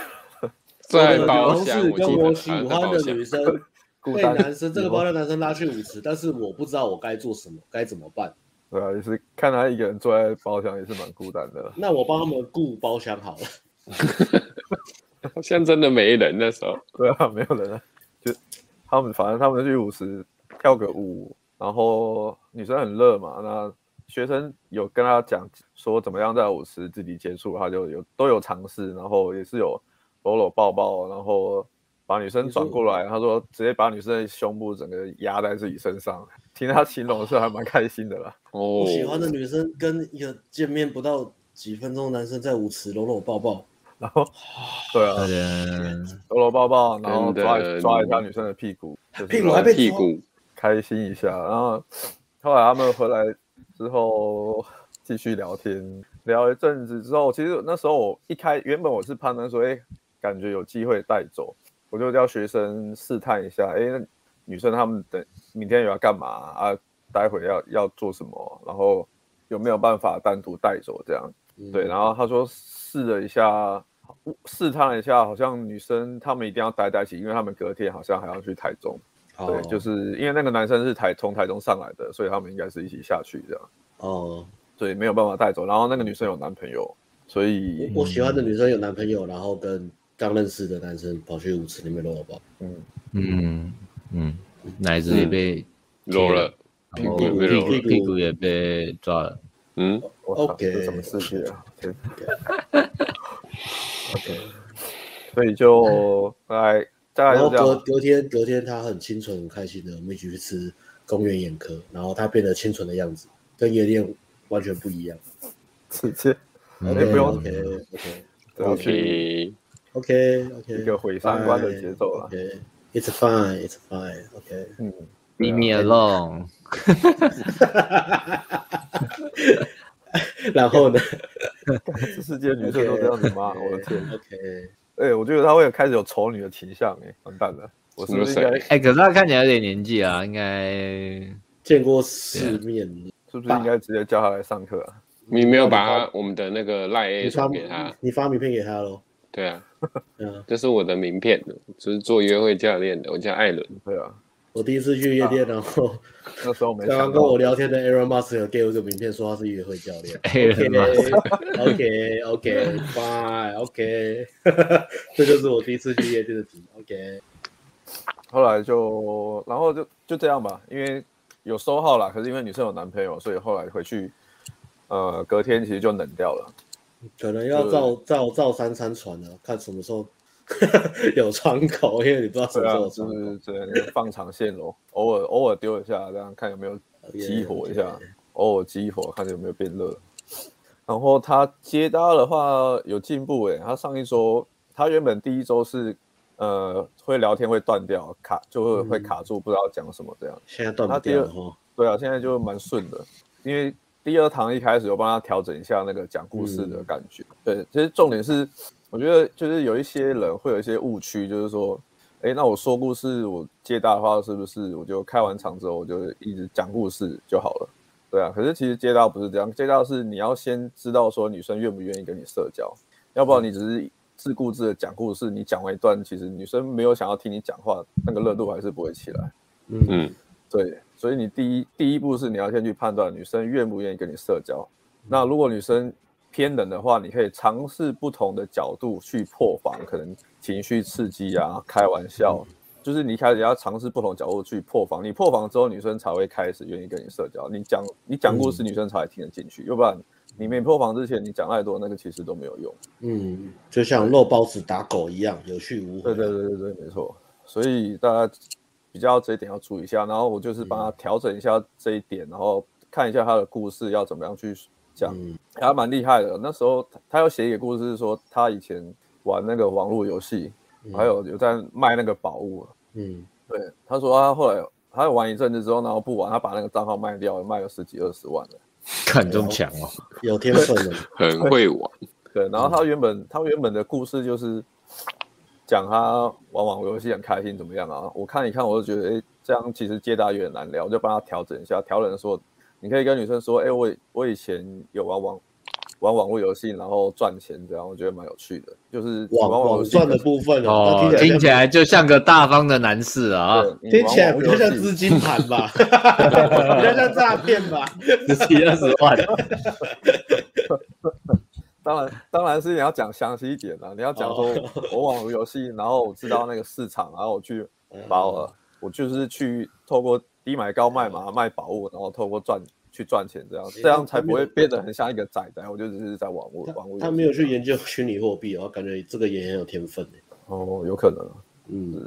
在包厢，是跟我喜欢的女生 被男生这个包厢男生拉去舞池，但是我不知道我该做什么，该怎么办？对啊，也是看他一个人坐在包厢也是蛮孤单的。那我帮他们顾包厢好了。现在真的没人那时候，对啊，没有人啊，就他们反正他们去舞池跳个舞，然后女生很热嘛，那学生有跟他讲说怎么样在舞池自己接触，他就有都有尝试，然后也是有。搂搂抱抱，然后把女生转过来。他说直接把女生的胸部整个压在自己身上。听他形容的时候还蛮开心的啦。哦，我喜欢的女生跟一个见面不到几分钟的男生在舞池搂搂抱抱，然后对啊，搂搂抱抱，然后抓抓一下女生的屁股，屁股还被屁股开心一下。然后后来他们回来之后继续聊天，聊一阵子之后，其实那时候我一开原本我是判断说，哎。感觉有机会带走，我就叫学生试探一下，哎，那女生他们等明天有要干嘛啊？待会要要做什么？然后有没有办法单独带走这样？嗯、对，然后他说试了一下，试探了一下，好像女生她们一定要待在一起，因为她们隔天好像还要去台中。哦、对，就是因为那个男生是台从台中上来的，所以他们应该是一起下去这样。哦，对，没有办法带走。然后那个女生有男朋友，所以我喜欢的女生有男朋友，然后跟。刚认识的男生跑去舞池里面搂搂抱，嗯嗯嗯，奶子也被搂了，屁股屁股也被抓了，嗯，OK，什么世界啊？OK，所以就来然后隔隔天隔天他很清纯很开心的，我们一起去吃公园眼科，然后他变得清纯的样子，跟夜店完全不一样，直接，OK OK OK OK。OK OK，一个毁三观的节奏了。OK，It's fine, It's fine. OK，嗯，Leave me alone。然后呢？这世界女生都这样子吗？我的天！OK，哎，我觉得他会有开始有丑女的倾向，哎，完蛋了！我是不是应该？哎，可是他看起来有点年纪啊，应该见过世面，是不是应该直接叫他来上课啊？你没有把他我们的那个赖 A 传给他？你发名片给他喽？对啊，这是我的名片，就是做约会教练的，我叫艾伦。对啊。我第一次去夜店，然后那时候没。刚刚跟我聊天的 Aaron Musk 有给我一个名片，说他是约会教练。OK，OK，Fine，OK，这就是我第一次去夜店的题。OK，后来就，然后就就这样吧，因为有收号了，可是因为女生有男朋友，所以后来回去，呃，隔天其实就冷掉了。可能要照照照三餐传了，看什么时候。有窗口，因为你不知道什么时候就是对放长线喽，偶尔偶尔丢一下，这样看有没有激活一下.偶尔激活，看有没有变热。然后他接搭的话有进步诶，他上一周他原本第一周是呃会聊天会断掉卡，就会会卡住，不知道讲什么这样。现在断不掉了。对啊，现在就蛮顺的，因为第二堂一开始有帮他调整一下那个讲故事的感觉。嗯、对，其实重点是。我觉得就是有一些人会有一些误区，就是说，哎，那我说故事，我接搭的话，是不是我就开完场之后，我就一直讲故事就好了？对啊，可是其实接道不是这样，接道是你要先知道说女生愿不愿意跟你社交，要不然你只是自顾自的讲故事，你讲完一段，其实女生没有想要听你讲话，那个热度还是不会起来。嗯嗯，对，所以你第一第一步是你要先去判断女生愿不愿意跟你社交。那如果女生偏冷的话，你可以尝试不同的角度去破防，可能情绪刺激啊，开玩笑，就是你开始要尝试不同角度去破防。你破防之后，女生才会开始愿意跟你社交。你讲你讲故事，女生才会听得进去。要不然你没破防之前，你讲太多，那个其实都没有用。嗯，就像肉包子打狗一样，有去无回。对对对对对，没错。所以大家比较这一点要注意一下。然后我就是帮他调整一下这一点，然后看一下他的故事要怎么样去。讲，他蛮厉害的。那时候他他要写一个故事，是说他以前玩那个网络游戏，还有有在卖那个宝物。嗯，对，他说他后来他玩一阵子之后，然后不玩，他把那个账号卖掉，卖了十几二十万了。看这么强哦，有天分的，很会玩。对，然后他原本他原本的故事就是讲他玩网络游戏很开心怎么样啊？我看一看，我就觉得哎，这样其实接大有点难聊，我就帮他调整一下，调整说。你可以跟女生说，哎、欸，我我以前有玩网玩网络游戏，然后赚钱，这样我觉得蛮有趣的，就是玩网赚的部分哦，听起来就像个大方的男士啊，听起来比较像资金盘吧，比较像诈骗吧，十几二十万。当然，当然是你要讲详细一点啊，你要讲说我网络游戏，然后我知道那个市场，然后我去把我我就是去透过。低买高卖嘛，卖宝物，然后透过赚去赚钱，这样这样才不会变得很像一个仔仔。我就只是在玩物玩物。他没有去研究虚拟货币，我感觉这个也很有天分哦，有可能，嗯，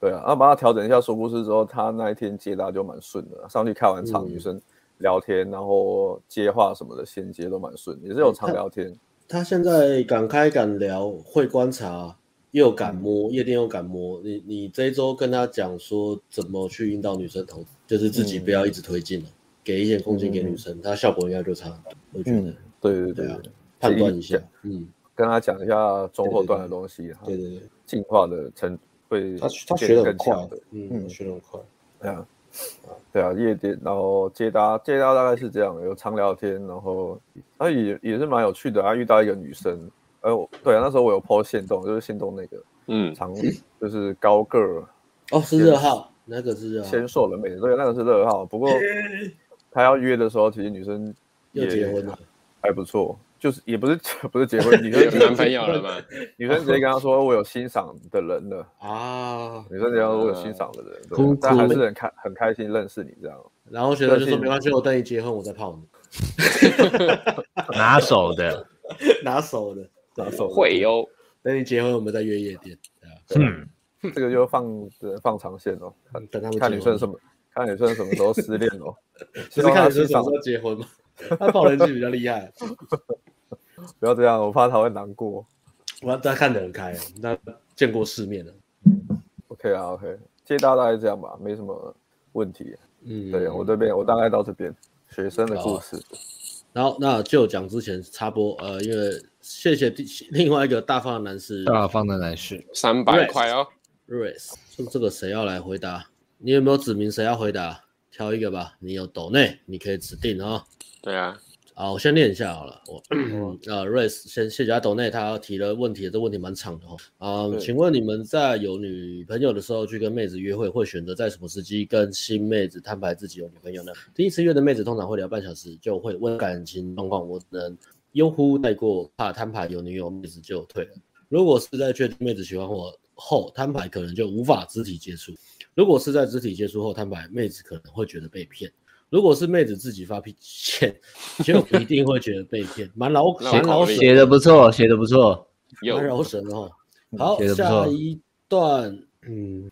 对啊，然后把他调整一下说故事之后，他那一天接搭就蛮顺的，上去开完场，女生聊天，然后接话什么的衔接都蛮顺，也是有常聊天。他现在敢开敢聊，会观察。又敢摸夜店又敢摸，你你这一周跟他讲说怎么去引导女生投，就是自己不要一直推进了，给一些空间给女生，她效果应该就差很多。我觉得，对对对，判断一下，嗯，跟他讲一下中后段的东西，对对对，进化的程会他他学的很快的，嗯，学的很快，对啊，对啊，夜店然后接搭接搭大概是这样，有常聊天，然后他也也是蛮有趣的，啊遇到一个女生。哎，对啊，那时候我有 po 限动，就是线动那个，嗯，长就是高个儿，哦，是热号，那个是热号，纤瘦的妹子，对，那个是热号。不过 他要约的时候，其实女生也结婚了，还不错，就是也不是不是结婚，女生有男朋友了嘛？女生直接跟他说，我有欣赏的人了啊，女生直接说我有欣赏的人，但还是很开很开心认识你这样。然后学生就说没关系，我等你结婚，我再泡你，拿手的，拿手的。会哟，等你结婚，我们再约夜店。嗯，这个就放放长线哦，等他们看女生什么，看女生什么时候失恋哦。其实看女生什么时候结婚嘛，他泡人气比较厉害。不要这样，我怕他会难过。我他看得很开，他见过世面了。OK 啊，OK，接搭大概这样吧，没什么问题。嗯，对我这边我大概到这边学生的故事。然后那就讲之前插播，呃，因为谢谢 另外一个大方的男士，大方的男士，三百块哦。Race，这这个谁要来回答？你有没有指明谁要回答？挑一个吧。你有抖内，你可以指定哦。对啊。好，我先念一下好了。我呃，Race 先谢谢他抖内，他提的问题，这问题蛮长的哦。啊，请问你们在有女朋友的时候去跟妹子约会，会选择在什么时机跟新妹子摊牌自己有女朋友呢？第一次约的妹子通常会聊半小时，就会问感情状况，我能悠忽带过，怕摊牌有女友，妹子就退了。如果是在确定妹子喜欢我后摊牌，可能就无法肢体接触；如果是在肢体接触后摊牌，妹子可能会觉得被骗。如果是妹子自己发脾气，就一定会觉得被骗，蛮老蛮老写的不错，写的不错，蛮饶舌的哦。好，下一段，嗯，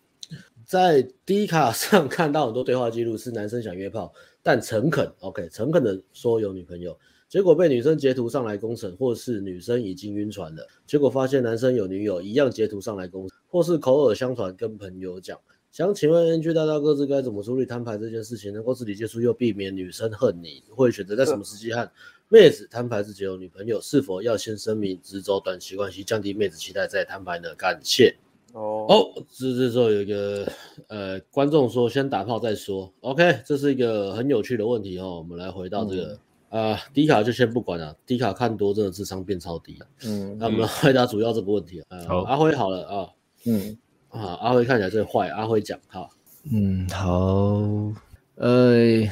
在 D 卡上看到很多对话记录，是男生想约炮，但诚恳，OK，诚恳的说有女朋友，结果被女生截图上来攻审，或是女生已经晕船了，结果发现男生有女友，一样截图上来公审，或是口耳相传跟朋友讲。想请问 NG 大大各自该怎么处理摊牌这件事情，能够自己接触又避免女生恨你？会选择在什么时机和妹子摊牌自己有女朋友？是否要先声明只走短期关系，降低妹子期待再摊牌呢？感谢。哦哦，这这时候有一个呃观众说先打炮再说。OK，这是一个很有趣的问题哦。我们来回到这个啊、嗯呃，迪卡就先不管了，迪卡看多真的智商变超低。嗯，那我们来回答主要这个问题啊。呃、阿辉好了啊，嗯。啊，阿辉看起来最坏。阿辉讲，哈，嗯，好，呃，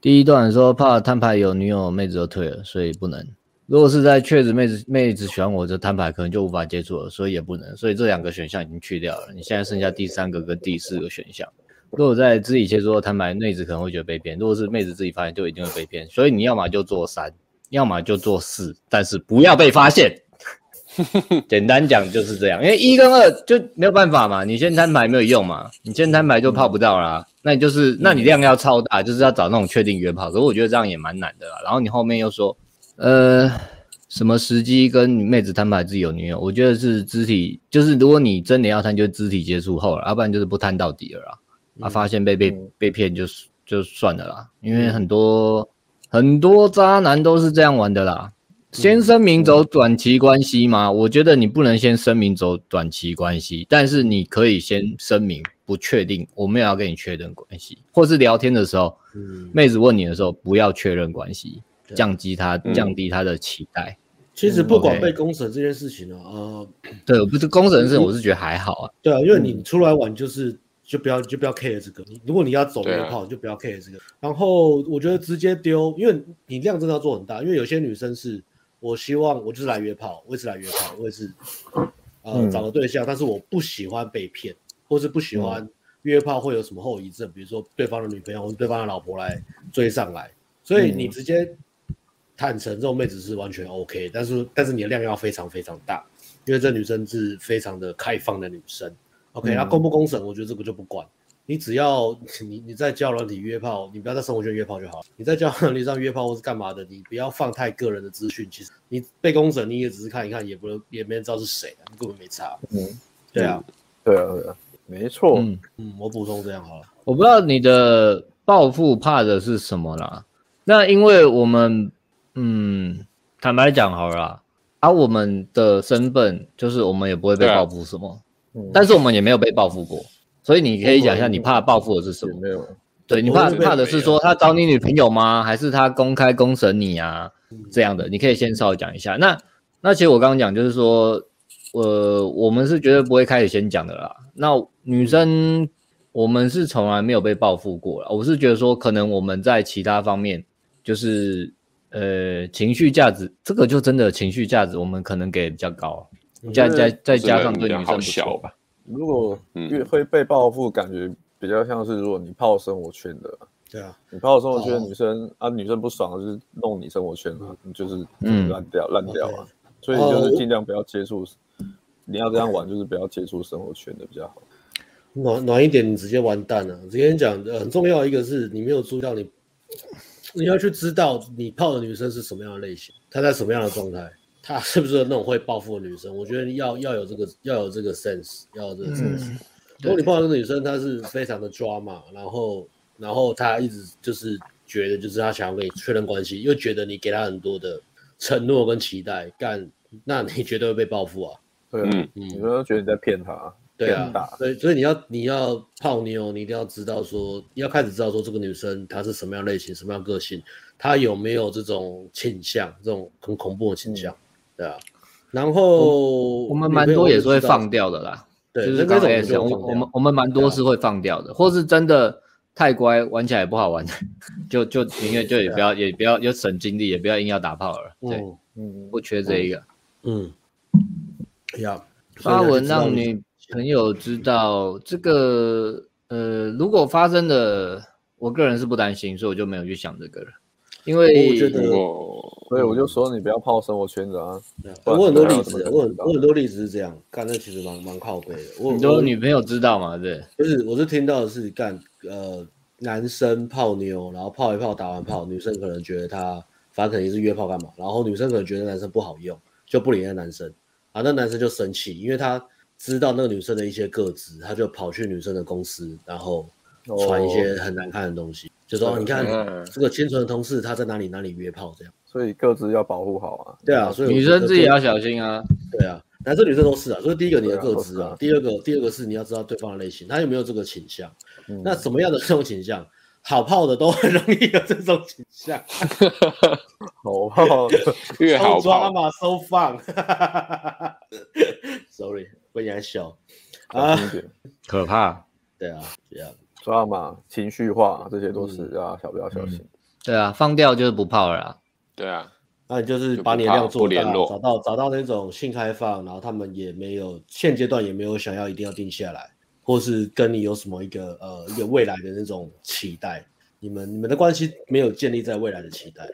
第一段说怕摊牌有女友妹子就退了，所以不能。如果是在确实妹子妹子喜欢我这摊牌，可能就无法接触了，所以也不能。所以这两个选项已经去掉了，你现在剩下第三个跟第四个选项。如果在自己接触后摊牌，妹子可能会觉得被骗；如果是妹子自己发现，就一定会被骗。所以你要么就做三，要么就做四，但是不要被发现。简单讲就是这样，因为一跟二就没有办法嘛，你先摊牌没有用嘛，你先摊牌就泡不到啦，那你就是，那你量要超大，就是要找那种确定约炮，可是我觉得这样也蛮难的啦。然后你后面又说，呃，什么时机跟妹子摊牌自己有女友，我觉得是肢体，就是如果你真的要摊，就肢体接触后了，要不然就是不摊到底了啦。啊，发现被被被骗就就算了啦，因为很多很多渣男都是这样玩的啦。先声明走短期关系吗？我觉得你不能先声明走短期关系，但是你可以先声明不确定，我没有要跟你确认关系，或是聊天的时候，嗯，妹子问你的时候不要确认关系，降低他降低他的期待。其实不管被公审这件事情呢，呃，对，不是公审的事，我是觉得还好啊。对啊，因为你出来玩就是就不要就不要 care 这个，你如果你要走约炮就不要 care 这个。然后我觉得直接丢，因为你量真的要做很大，因为有些女生是。我希望我就是来约炮，我也是来约炮，我也是呃找个对象，但是我不喜欢被骗，或是不喜欢约炮会有什么后遗症，比如说对方的女朋友或者对方的老婆来追上来，所以你直接坦诚这种妹子是完全 OK，但是但是你的量要非常非常大，因为这女生是非常的开放的女生，OK，那公不公审，我觉得这个就不管。你只要 你你在交友软体约炮，你不要在生活圈约炮就好。你在交友软体上约炮或是干嘛的，你不要放太个人的资讯。其实你被公审，你也只是看一看，也不能也没人知道是谁，你根本没差。嗯，对啊，对啊，对啊，没错。嗯嗯，我补充这样好了。我不知道你的报复怕的是什么啦。那因为我们，嗯，坦白讲好了啦，啊，我们的身份就是我们也不会被报复什么，嗯，但是我们也没有被报复过。所以你可以讲一下，你怕报复的是什么？没有，对，你怕怕的是说他找你女朋友吗？还是他公开公审你啊？这样的，你可以先稍微讲一下。那那其实我刚刚讲就是说，呃，我们是绝对不会开始先讲的啦。那女生，我们是从来没有被报复过了。我是觉得说，可能我们在其他方面，就是呃情绪价值，这个就真的情绪价值，我们可能给比较高，再再再加上对女生不错吧。如果越会被报复，感觉比较像是如果你泡生活圈的，对啊，你泡生活圈的女生啊，女生不爽就是弄你生活圈啊，你就是烂掉烂掉啊，所以就是尽量不要接触，你要这样玩就是不要接触生活圈的比较好。暖暖一点，你直接完蛋了。我之前讲很重要一个是你没有注意到你，你要去知道你泡的女生是什么样的类型，她在什么样的状态。她是不是那种会报复的女生？我觉得要要有这个要有这个 sense，要有这个 sense。嗯、如果你碰到这个女生，她是非常的 drama，然后然后她一直就是觉得就是她想要跟你确认关系，又觉得你给她很多的承诺跟期待，干，那你绝对会被报复啊。对啊，嗯，你都觉得你在骗她。对啊，所以所以你要你要泡妞，你一定要知道说，要开始知道说这个女生她是什么样类型，什么样个性，她有没有这种倾向，这种很恐怖的倾向，对啊。然后我们蛮多也是会放掉的啦，对，就是刚才也讲，我们我们蛮多是会放掉的，或是真的太乖，玩起来也不好玩，就就宁愿就也不要也不要有省精力，也不要硬要打炮了，对，嗯，不缺这一个，嗯，要发文让女。朋友知道这个，呃，如果发生的，我个人是不担心，所以我就没有去想这个了。因为我觉得，所以我就说你不要泡生活圈子啊。我很多例子，我很我很多例子是这样干，那其实蛮蛮靠背的。我很多女朋友知道嘛？对，不是，我是听到的是干，呃，男生泡妞，然后泡一泡打完泡，女生可能觉得他反正肯定是约炮干嘛，然后女生可能觉得男生不好用，就不理那男生，啊，那男生就生气，因为他。知道那个女生的一些个资，他就跑去女生的公司，然后传一些很难看的东西，就说你看这个清纯的同事他在哪里哪里约炮这样，所以个资要保护好啊。对啊，所以女生自己也要小心啊。对啊，男生女生都是啊。所以第一个你的个资啊，第二个第二个是你要知道对方的类型，他有没有这个倾向。那什么样的这种倾向，好泡的都很容易有这种倾向。好泡 越好抓嘛，so fun。Sorry。不要笑啊，可怕。对啊，这样抓嘛，情绪化，这些都是要小不要小心。对啊，放掉就是不泡了。对啊，那你就是把你的量做大，找到找到那种性开放，然后他们也没有现阶段也没有想要一定要定下来，或是跟你有什么一个呃一个未来的那种期待，你们你们的关系没有建立在未来的期待。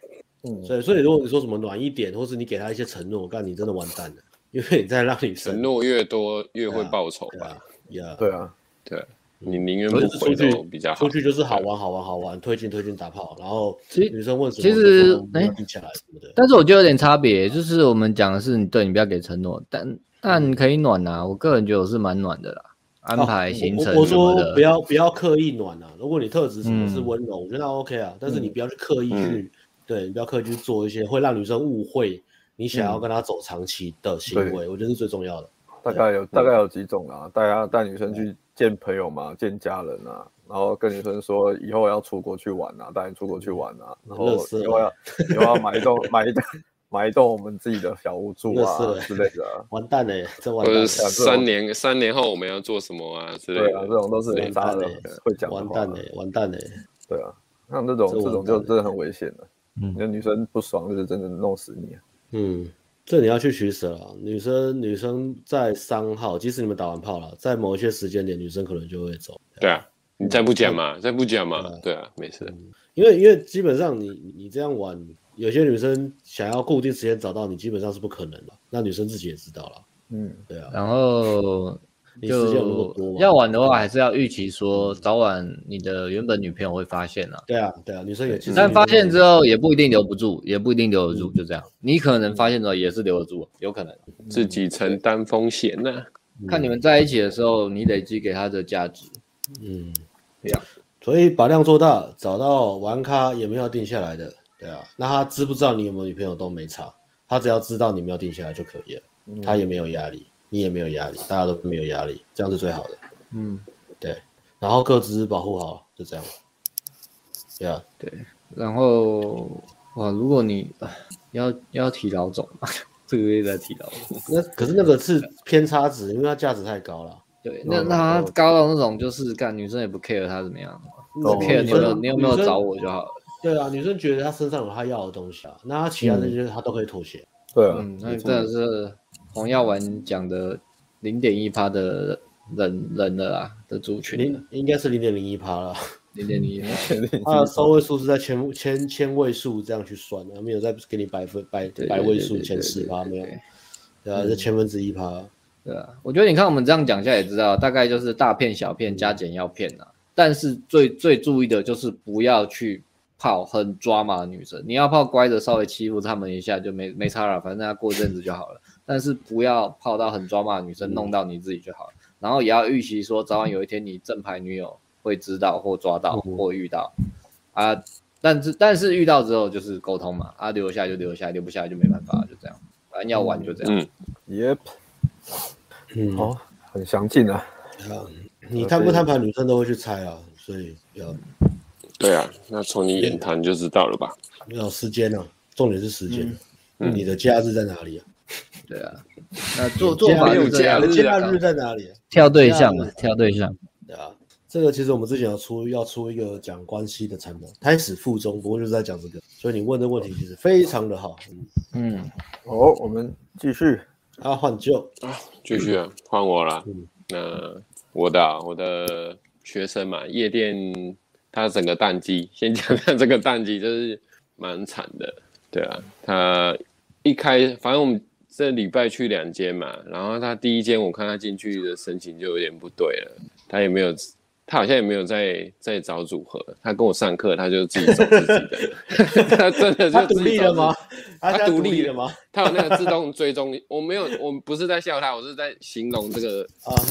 嗯，所以所以如果你说什么暖一点，或是你给他一些承诺，我告诉你真的完蛋了。因为你在让你承诺越多越会报仇吧？呀，对啊，对，你宁愿不回去比较好。出去就是好玩好玩好玩，推进推进打炮，然后女生问什么，其实哎，但是我觉得有点差别，就是我们讲的是你，对你不要给承诺，但但可以暖呐。我个人觉得我是蛮暖的啦，安排行程。我说不要不要刻意暖啊，如果你特质什么是温柔，我觉得那 OK 啊，但是你不要去刻意去，对你不要刻意去做一些会让女生误会。你想要跟她走长期的行为，我觉得是最重要的。大概有大概有几种啊？大家带女生去见朋友嘛，见家人啊，然后跟女生说以后要出国去玩啊，带你出国去玩啊，然后以后要 以后要买一栋买一栋买一栋我们自己的小屋住啊之类的。啊完蛋嘞，这完蛋。三年三年后我们要做什么啊之类的？这种都是连渣的会讲。完蛋嘞，完蛋嘞。对啊，像这种这种就真的很危险了。嗯，那女生不爽就是真的弄死你。啊嗯，这你要去取舍了。女生女生在三号，即使你们打完炮了，在某一些时间点，女生可能就会走。对啊，你再不讲嘛，再不讲嘛，对啊，没事。因为因为基本上你你这样玩，有些女生想要固定时间找到你，基本上是不可能的。那女生自己也知道了。嗯，对啊。然后。就要玩的话，还是要预期说，早晚你的原本女朋友会发现了。对啊，对啊，女生也。但发现之后也不一定留不住，也不一定留得住，就这样。你可能发现之后也是留得住，有可能自己承担风险呢。看你们在一起的时候，你累积给他的价值。嗯，对啊。所以把量做大，找到玩咖也没有定下来的，对啊。那他知不知道你有没有女朋友都没差，他只要知道你没有定下来就可以了，他也没有压力。你也没有压力，大家都没有压力，这样是最好的。嗯，对。然后各自保护好，就这样。对啊，对。然后哇，如果你要要提老总，这个月在提老总，那可是那个是偏差值，因为它价值太高了。对，那那他高到那种就是干女生也不 care 他怎么样，不 care 你有没有你有没有找我就好了。对啊，女生觉得他身上有他要的东西啊，那他其他那些他都可以妥协。对啊，那真的是。红药丸讲的零点一趴的人人了啦的族群，零应该是零点零一趴了，零点零一趴，它的收位数是在千千千位数这样去算的，没有再给你百分百百位数前十趴没有，对。啊，这千分之一趴，对啊，我觉得你看我们这样讲一下也知道，大概就是大片小片加减要片啊，但是最最注意的就是不要去泡很抓马的女生，你要泡乖的稍微欺负他们一下就没没差了，反正他过一阵子就好了。但是不要泡到很抓马的女生，弄到你自己就好了。嗯、然后也要预期说，早晚有一天你正牌女友会知道或抓到或遇到，嗯、啊，但是但是遇到之后就是沟通嘛，啊，留下就留下，留不下来就没办法，就这样，反正要玩就这样。嗯，Yep，嗯，好，很详尽啊。啊，你摊不摊牌，女生都会去猜啊，所以要。对啊，那从你眼谈就知道了吧？有时间啊，重点是时间。嗯，你的家是在哪里啊？对啊，那做做法有假日，假日在哪里？挑对象嘛，挑对象。对啊，这个其实我们之前要出要出一个讲关系的产品，开始附中，不过就是在讲这个。所以你问的问题其实非常的好。嗯，好，我们继续。啊，换旧啊，继续啊，换我了。嗯，那我的我的学生嘛，夜店他整个淡季，先讲讲这个淡季就是蛮惨的。对啊，他一开，反正我们。这礼拜去两间嘛，然后他第一间我看他进去的神情就有点不对了，他也没有，他好像也没有在在找组合，他跟我上课他就自己走自己的，他真的就独立了吗？他独立了吗？他有那个自 动追踪，我没有，我不是在笑他，我是在形容这个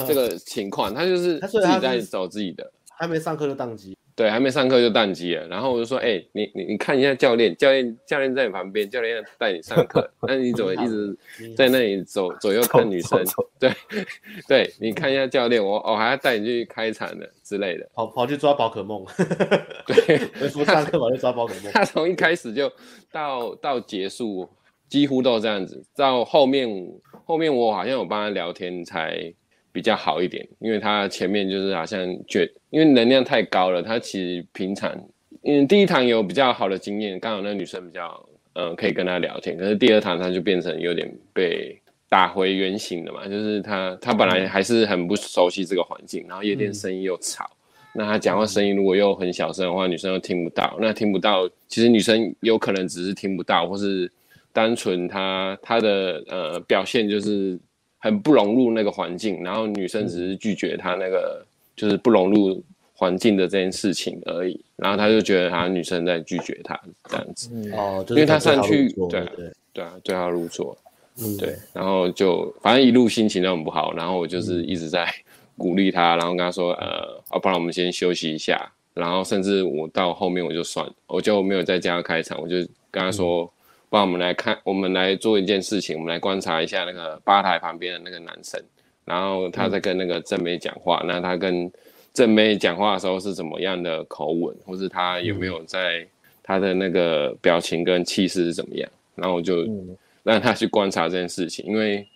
这个情况，他就是自己在找自己的，还没上课就宕机。对，还没上课就宕机了。然后我就说：“哎、欸，你你你看一下教练，教练教练在你旁边，教练要带你上课，那你怎么一直在那里左左右看女生？对 对，你看一下教练，我我还要带你去开场的之类的，跑跑去抓宝可梦。对，说上课跑去抓宝可梦。他从一开始就到到结束，几乎都这样子。到后面后面我好像有帮他聊天才。”比较好一点，因为他前面就是好像觉，因为能量太高了，他其实平常，嗯，第一堂有比较好的经验，刚好那女生比较，嗯，可以跟他聊天，可是第二堂他就变成有点被打回原形了嘛，就是他他本来还是很不熟悉这个环境，然后夜店声音又吵，嗯、那他讲话声音如果又很小声的话，女生又听不到，那听不到，其实女生有可能只是听不到，或是单纯他他的呃表现就是。很不融入那个环境，然后女生只是拒绝他那个就是不融入环境的这件事情而已，然后他就觉得他女生在拒绝他这样子，哦，因为他上去对对啊，对号入座，嗯，对，然后就反正一路心情都很不好，然后我就是一直在 鼓励他，然后跟他说，呃，要不然我们先休息一下，然后甚至我到后面我就算，我就没有再加开场，我就跟他说。帮我们来看，我们来做一件事情，我们来观察一下那个吧台旁边的那个男生，然后他在跟那个正妹讲话，嗯、那他跟正妹讲话的时候是怎么样的口吻，或是他有没有在他的那个表情跟气势是怎么样？然后我就让他去观察这件事情，因为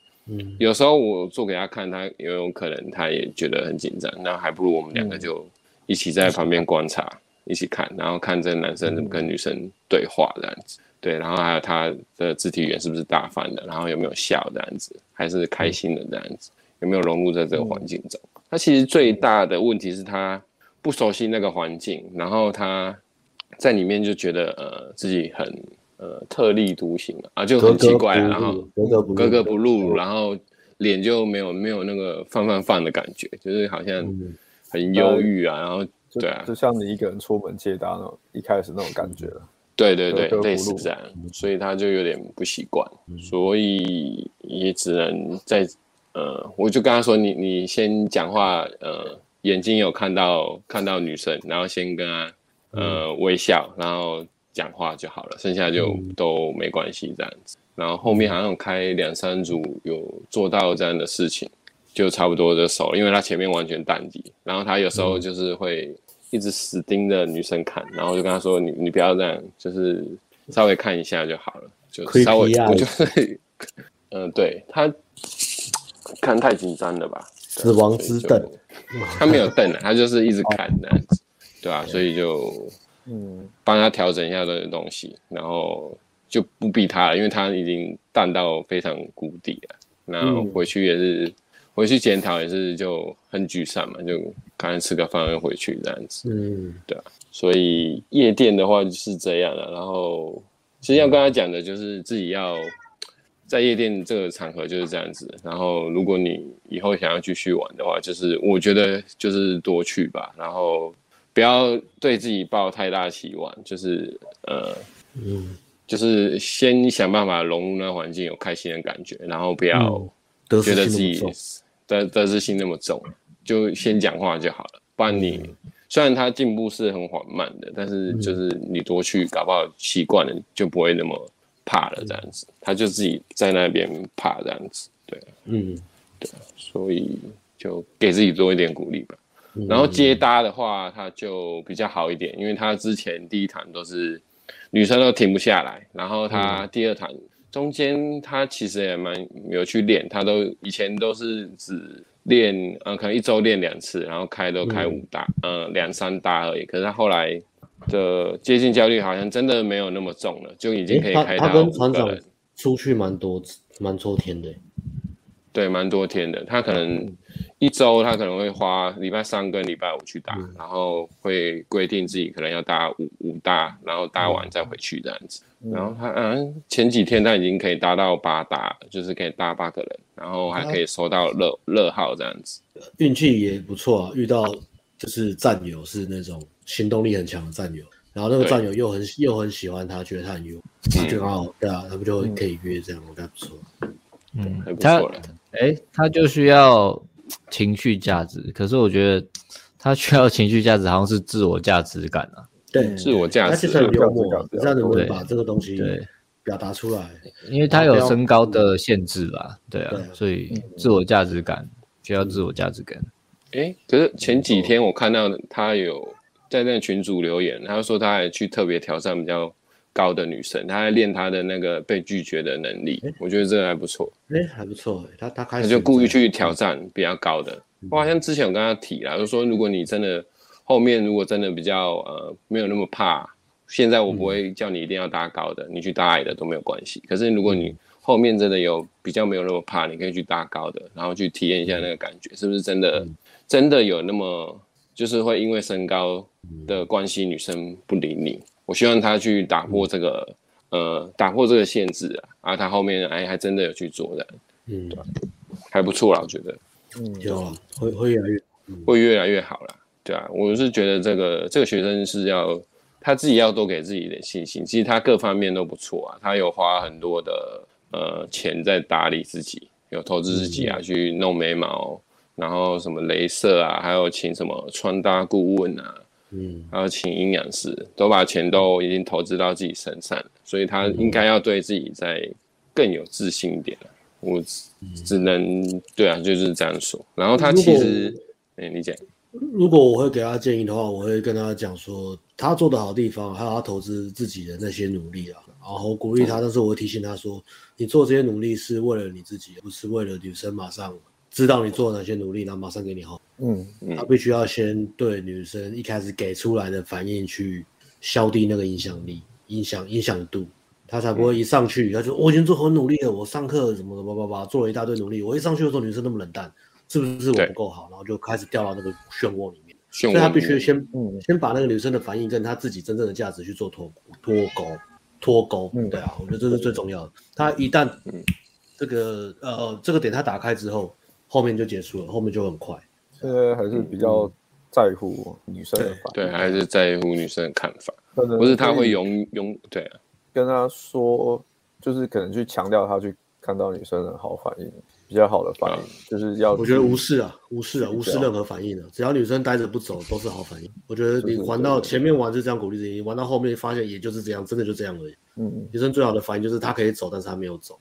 有时候我做给他看，他也有可能他也觉得很紧张，那还不如我们两个就一起在旁边观察，一起看，然后看这个男生怎么跟女生对话这样子。对，然后还有他的肢体语言是不是大方的，然后有没有笑这样子，还是开心的这样子，有没有融入在这个环境中？他其实最大的问题是他不熟悉那个环境，然后他在里面就觉得呃自己很呃特立独行啊，就很奇怪，然后格格不入，然后脸就没有没有那个放放放的感觉，就是好像很忧郁啊，然后对啊，就像你一个人出门接单那种一开始那种感觉了。对对对，类似这样，所以他就有点不习惯，嗯、所以也只能在呃，我就跟他说，你你先讲话，呃，眼睛有看到看到女生，然后先跟他呃微笑，然后讲话就好了，剩下就都没关系这样子。然后后面好像有开两三组有做到这样的事情，就差不多就熟了，因为他前面完全淡定，然后他有时候就是会。一直死盯着女生看，然后就跟她说：“你你不要这样，就是稍微看一下就好了，就稍微我就是，嗯，对他看太紧张了吧？死亡之瞪，他没有瞪，他就是一直看那样子，对吧？所以就嗯，帮他调整一下这些东西，然后就不逼他了，因为他已经淡到非常谷底了，然后回去也是。”回去检讨也是就很沮丧嘛，就刚才吃个饭又回去这样子。嗯，对啊，所以夜店的话就是这样了。然后其实要跟他讲的就是自己要在夜店这个场合就是这样子。然后如果你以后想要继续玩的话，就是我觉得就是多去吧。然后不要对自己抱太大期望，就是呃，嗯，就是先想办法融入那环境，有开心的感觉，然后不要觉得自己。得得失心那么重，就先讲话就好了，不然你虽然他进步是很缓慢的，但是就是你多去搞不好习惯了，就不会那么怕了这样子。他就自己在那边怕这样子，对，嗯，对，所以就给自己多一点鼓励吧。然后接搭的话，他就比较好一点，因为他之前第一堂都是女生都停不下来，然后他第二堂中间他其实也蛮有去练，他都以前都是只练，嗯，可能一周练两次，然后开都开五大，嗯，两三大而已。可是他后来的接近焦虑好像真的没有那么重了，就已经可以开到五个人。他跟船长出去蛮多蛮多天的，对，蛮多天的，他可能。一周他可能会花礼拜三跟礼拜五去打，嗯、然后会规定自己可能要搭五五搭，然后搭完再回去这样子。嗯、然后他嗯前几天他已经可以搭到八搭，就是可以搭八个人，然后还可以收到乐乐号这样子。运气也不错啊，遇到就是战友是那种行动力很强的战友，然后那个战友又很又很喜欢他，觉得他很优，就刚好对啊，他不就可以约这样，我觉得不错。嗯，还不错了。哎，他就需要。情绪价值，可是我觉得他需要情绪价值，好像是自我价值感啊。对，自我价值。他其实很幽默，你知道能不能把这个东西对表达出来？因为他有身高的限制吧？对啊，所以自我价值感需要自我价值感。哎，可是前几天我看到他有在那群主留言，他说他还去特别挑战比较高的女生，她在练她的那个被拒绝的能力，我觉得这个还不错。哎，还不错。她她开始他就故意去挑战比较高的。我好像之前有跟她提了，就说如果你真的后面如果真的比较呃没有那么怕，现在我不会叫你一定要搭高的，你去搭矮的都没有关系。可是如果你后面真的有比较没有那么怕，你可以去搭高的，然后去体验一下那个感觉，是不是真的真的有那么就是会因为身高的关系女生不理你？我希望他去打破这个，呃，打破这个限制啊，啊，他后面哎还真的有去做的，嗯，还不错啦，我觉得，嗯，有会会越来越，会越来越好啦，对啊，我是觉得这个这个学生是要他自己要多给自己一点信心，其实他各方面都不错啊，他有花很多的呃钱在打理自己，有投资自己啊，去弄眉毛，然后什么镭射啊，还有请什么穿搭顾问啊。嗯，还要请营养师，都把钱都已经投资到自己身上了，所以他应该要对自己再更有自信一点。我只能对啊，就是这样说。然后他其实，哎，你讲。如果我会给他建议的话，我会跟他讲说，他做的好地方，还有他投资自己的那些努力啊，然后鼓励他。但是我会提醒他说，你做这些努力是为了你自己，不是为了女生马上。知道你做了哪些努力，然后马上给你好。嗯，他必须要先对女生一开始给出来的反应去消低那个影响力、影响影响度，他才不会一上去他就我已经做很努力了，我上课什么什么吧吧做了一大堆努力，我一上去的时候女生那么冷淡，是不是我不够好？然后就开始掉到那个漩涡里面。所以他必须先嗯，先把那个女生的反应跟他自己真正的价值去做脱脱钩脱钩。嗯，对啊，我觉得这是最重要的。他一旦这个呃这个点他打开之后。后面就结束了，后面就很快。现在还是比较在乎女生的反应，对，还是在乎女生的看法。不是他会永永对啊，跟他说，就是可能去强调他去看到女生的好反应，比较好的反应，就是要。我觉得无视啊，无视啊，无视任何反应的，只要女生待着不走，都是好反应。我觉得你玩到前面玩是这样鼓励自己，玩到后面发现也就是这样，真的就这样而已。嗯，女生最好的反应就是她可以走，但是她没有走。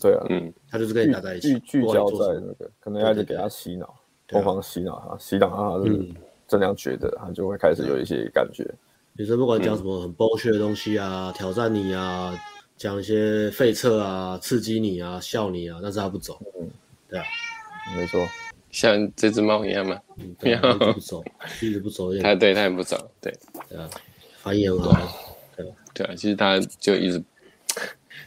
对啊，嗯，他就是跟你打在一起，聚聚焦在那个，可能要一直给他洗脑，疯狂洗脑他，洗脑他，是这样觉得，他就会开始有一些感觉。女生不管讲什么很剥削的东西啊，挑战你啊，讲一些废策啊，刺激你啊，笑你啊，但是他不走。嗯，对啊，没错，像这只猫一样吗？一样不走，一直不走。他对他也不走，对，对啊，反应很好，对对啊，其实他就一直。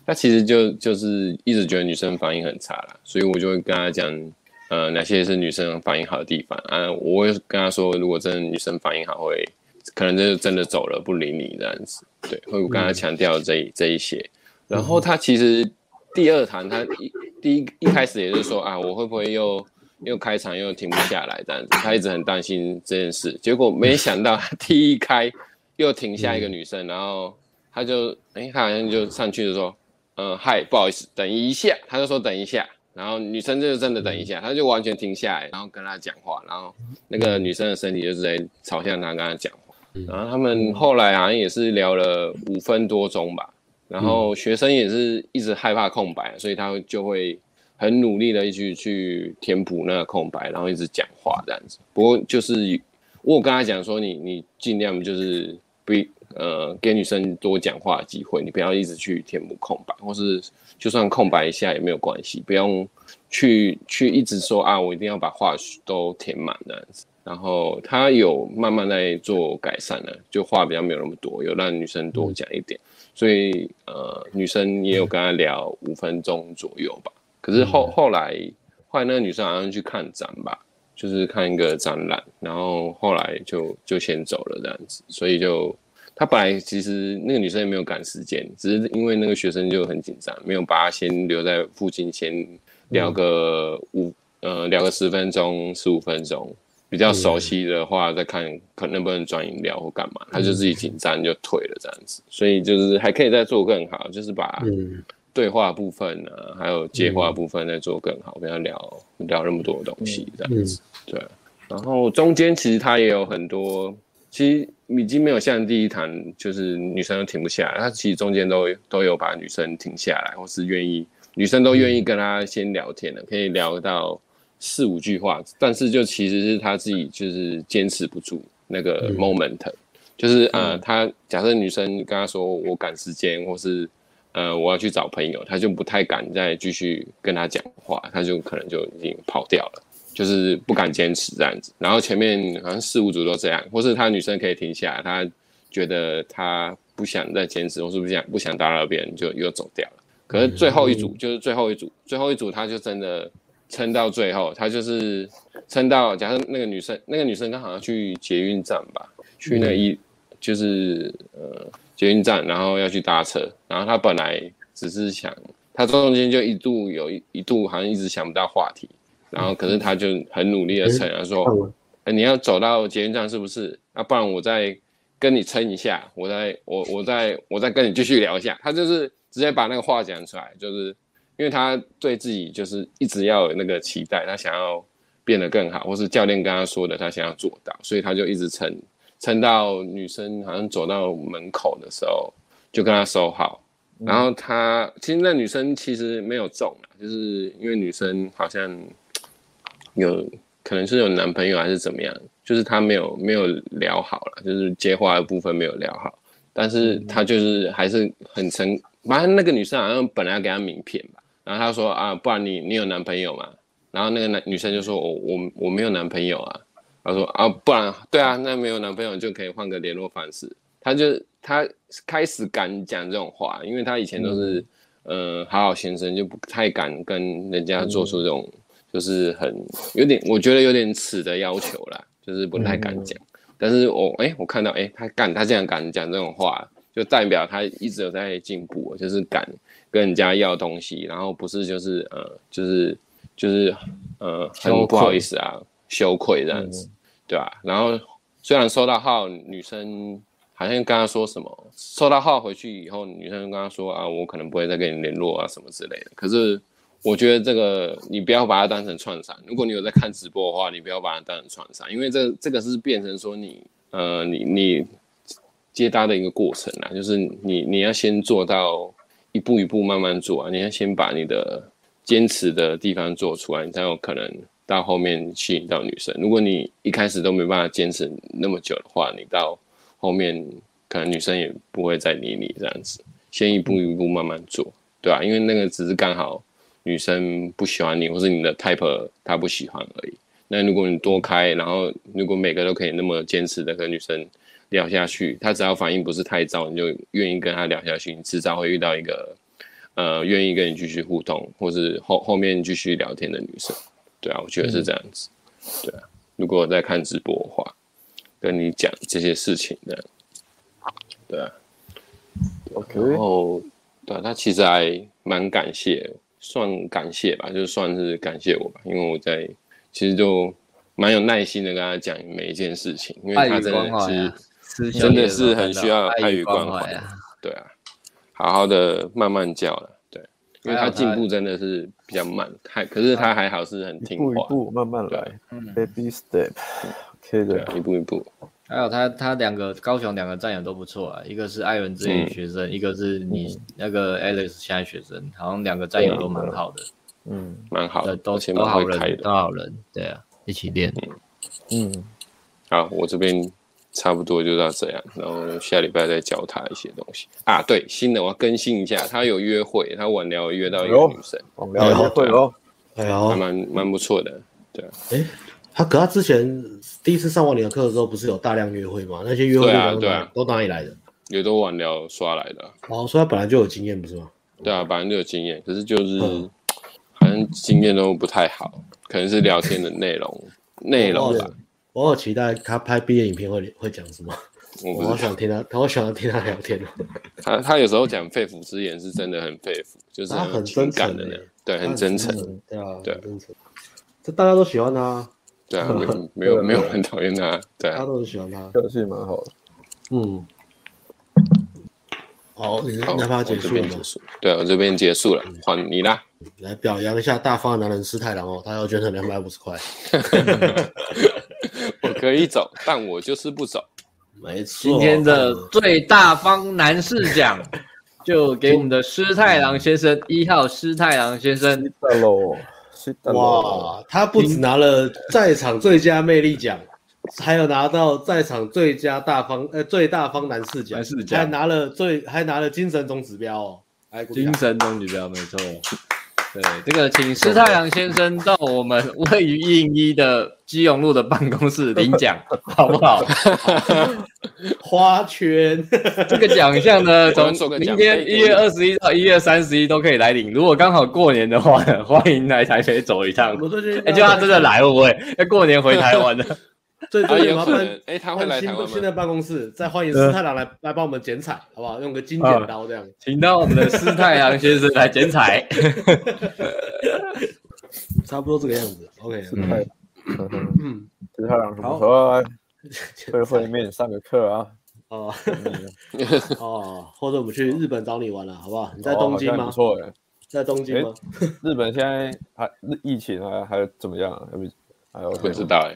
他其实就就是一直觉得女生反应很差啦，所以我就会跟他讲，呃，哪些是女生反应好的地方啊？我会跟他说，如果真的女生反应好，会可能就真的走了，不理你这样子。对，会跟他强调这一这一些。然后他其实第二堂他一第一一开始也是说啊，我会不会又又开场又停不下来这样子？他一直很担心这件事。结果没想到他 第一开又停下一个女生，然后他就哎，他好像就上去就说。嗯，嗨，不好意思，等一下，他就说等一下，然后女生就真的等一下，他就完全停下来，然后跟他讲话，然后那个女生的身体就是在朝向他跟他讲话，然后他们后来好像也是聊了五分多钟吧，然后学生也是一直害怕空白，所以他就会很努力的一直去填补那个空白，然后一直讲话这样子。不过就是我跟他讲说你，你你尽量就是不呃给女生多讲话的机会，你不要一直去填补空白，或是。就算空白一下也没有关系，不用去去一直说啊，我一定要把话都填满这样子。然后他有慢慢在做改善了，就话比较没有那么多，有让女生多讲一点。所以呃，女生也有跟他聊五分钟左右吧。可是后后来后来那个女生好像去看展吧，就是看一个展览，然后后来就就先走了这样子，所以就。他本来其实那个女生也没有赶时间，只是因为那个学生就很紧张，没有把他先留在附近先聊个五、嗯、呃聊个十分钟十五分钟，比较熟悉的话再看可能不能转饮料或干嘛，他就自己紧张就退了这样子，所以就是还可以再做更好，就是把对话部分呢、啊、还有接话部分再做更好，不要聊聊那么多东西这样子，对，然后中间其实他也有很多。其实已经没有像第一堂，就是女生都停不下来。他其实中间都都有把女生停下来，或是愿意，女生都愿意跟他先聊天的，可以聊到四五句话。但是就其实是他自己就是坚持不住那个 moment，就是呃，他假设女生跟他说我赶时间，或是呃我要去找朋友，他就不太敢再继续跟他讲话，他就可能就已经跑掉了。就是不敢坚持这样子，然后前面好像四五组都这样，或是他女生可以停下来，他觉得他不想再坚持，或是不想不想打扰别人，就又走掉了。可是最后一组就是最后一组，最后一组他就真的撑到最后，他就是撑到假设那个女生，那个女生刚好要去捷运站吧，去那一就是呃捷运站，然后要去搭车，然后他本来只是想，他中间就一度有一一度好像一直想不到话题。然后，可是他就很努力的撑，他说：“哎，你要走到捷运站是不是？啊，不然我再跟你撑一下，我再我我再我再跟你继续聊一下。”他就是直接把那个话讲出来，就是因为他对自己就是一直要有那个期待，他想要变得更好，或是教练跟他说的，他想要做到，所以他就一直撑撑到女生好像走到门口的时候，就跟他收好。然后他其实那女生其实没有中啊，就是因为女生好像。有可能是有男朋友还是怎么样，就是他没有没有聊好了，就是接话的部分没有聊好，但是他就是还是很成，反正那个女生好像本来要给他名片吧，然后他说啊，不然你你有男朋友吗？然后那个男女生就说我我我没有男朋友啊，他说啊，不然对啊，那没有男朋友就可以换个联络方式，他就他开始敢讲这种话，因为他以前都是嗯、呃、好好先生，就不太敢跟人家做出这种。就是很有点，我觉得有点耻的要求啦，就是不太敢讲。但是我哎、欸，我看到哎、欸，他敢，他竟然敢讲这种话，就代表他一直有在进步，就是敢跟人家要东西，然后不是就是呃，就是就是呃，很不好意思啊，羞愧这样子，对吧？然后虽然收到号，女生好像跟他说什么，收到号回去以后，女生跟他说啊，我可能不会再跟你联络啊，什么之类的。可是。我觉得这个你不要把它当成串场。如果你有在看直播的话，你不要把它当成串场，因为这这个是变成说你呃你你接搭的一个过程啊，就是你你要先做到一步一步慢慢做啊，你要先把你的坚持的地方做出来，你才有可能到后面吸引到女生。如果你一开始都没办法坚持那么久的话，你到后面可能女生也不会再理你这样子。先一步一步慢慢做，对吧？因为那个只是刚好。女生不喜欢你，或是你的 type 她不喜欢而已。那如果你多开，然后如果每个都可以那么坚持的跟女生聊下去，她只要反应不是太糟，你就愿意跟她聊下去，你迟早会遇到一个呃愿意跟你继续互动，或是后后面继续聊天的女生。对啊，我觉得是这样子。嗯、对啊，如果我在看直播的话，跟你讲这些事情的，对啊。OK。然后，对啊，他其实还蛮感谢。算感谢吧，就算是感谢我吧，因为我在其实就蛮有耐心的跟他讲每一件事情，因为他真的是真的是很需要爱与关怀啊，对啊，好好的慢慢教了，对，因为他进步真的是比较慢，还可是他还好是很听话，一步一步慢慢来，baby step，OK 的，一步一步。还有他他两个高雄两个战友都不错啊，一个是艾伦之前学生，一个是你那个 Alex 现在学生，好像两个战友都蛮好的，嗯，蛮好的，都都好人，都好人，对啊，一起练，嗯，好，我这边。差不多就到这样，然后下礼拜再教他一些东西。啊。对，新的我要更新一下，他有约会，他晚聊约到一个女生，晚聊约会哦，哎呦，还蛮蛮不错的，对。哎，他可他之前第一次上完你的课的时候，不是有大量约会吗？那些约会啊，对啊，都哪里来的？也都玩聊刷来的。哦，所以他本来就有经验，不是吗？对啊，本来就有经验，可是就是好像经验都不太好，可能是聊天的内容 内容吧。我好期待他拍毕业影片会会讲什么，我好想听他，他好想听他聊天哦。他他有时候讲肺腑之言是真的很肺腑，就是很真诚的，对，很真诚，对啊，对，真诚。这大家都喜欢他，对啊，没有没有没有人讨厌他，对，他都很喜欢他，个性蛮好的。嗯，好，那他结束了吗？对，我这边结束了，换你啦。来表扬一下大方的男人师太郎哦，他要捐成两百五十块。我可以走，但我就是不走。没错，今天的最大方男士奖就给我们的师太郎先生，一号师太郎先生。哇，他不止拿了在场最佳魅力奖，还有拿到在场最佳大方呃最大方男士奖，还拿了最还拿了精神总指标哦，精神总指标没错。对，这个请施太阳先生到我们位于一零一的基隆路的办公室领奖，好不好？花圈，这个奖项呢，从明天一月二十一到一月三十一都可以来领。如果刚好过年的话呢，欢迎来台北走一趟。哎，就他真的来会不会？要过年回台湾的。最最麻烦，哎，他会来台湾吗？现在办公室再欢迎师太郎来来帮我们剪彩，好不好？用个金剪刀这样，请到我们的师太郎先生来剪彩。差不多这个样子，OK。师太，嗯，师太郎什么时候会会面上个课啊？哦，哦，或者我们去日本找你玩了，好不好？你在东京吗？不错哎，在东京吗？日本现在还疫情还还怎么样？还不还有不知道哎。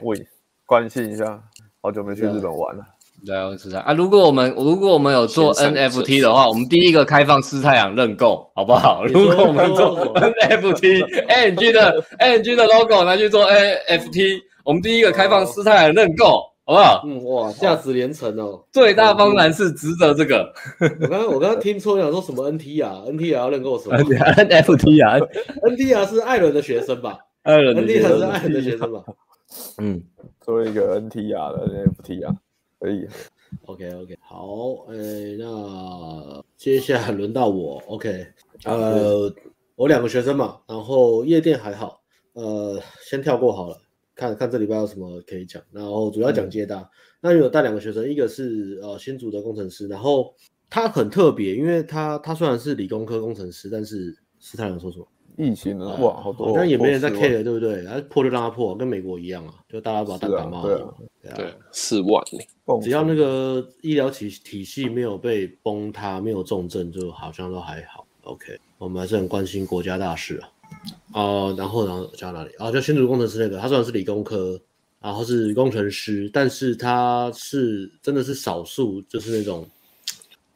关心一下，好久没去日本玩了。对啊，师太啊，如果我们如果我们有做 NFT 的话，我们第一个开放师太阳认购，好不好？如果我们做 NFT，ANG 的 ANG 的 logo 拿去做 NFT，我们第一个开放师太阳认购，好不好？嗯，哇，价值连城哦，最大方男士值得这个。我刚刚我刚刚听错，想说什么 NT 啊？NT 要认购什么？NFT 啊？NT 啊是艾伦的学生吧？艾伦，NT 是艾伦的学生吧？嗯。作为一个 NTR 的 NFT 啊，可以。OK OK，好，诶、欸，那接下来轮到我。OK，呃，我两个学生嘛，然后夜店还好，呃，先跳过好了，看看这礼拜有什么可以讲。然后主要讲接大，嗯、那有带两个学生，一个是呃新竹的工程师，然后他很特别，因为他他虽然是理工科工程师，但是师太郎说什么？疫情的哇，好多，但也没人在 care，对不对？然后破就让他破，跟美国一样啊，就大家把他当感冒。对啊，对，四万，只要那个医疗体体系没有被崩塌，没有重症，就好像都还好。OK，我们还是很关心国家大事啊。哦，然后然后讲哪里啊？就新竹工程师那个，他虽然是理工科，然后是工程师，但是他是真的是少数，就是那种。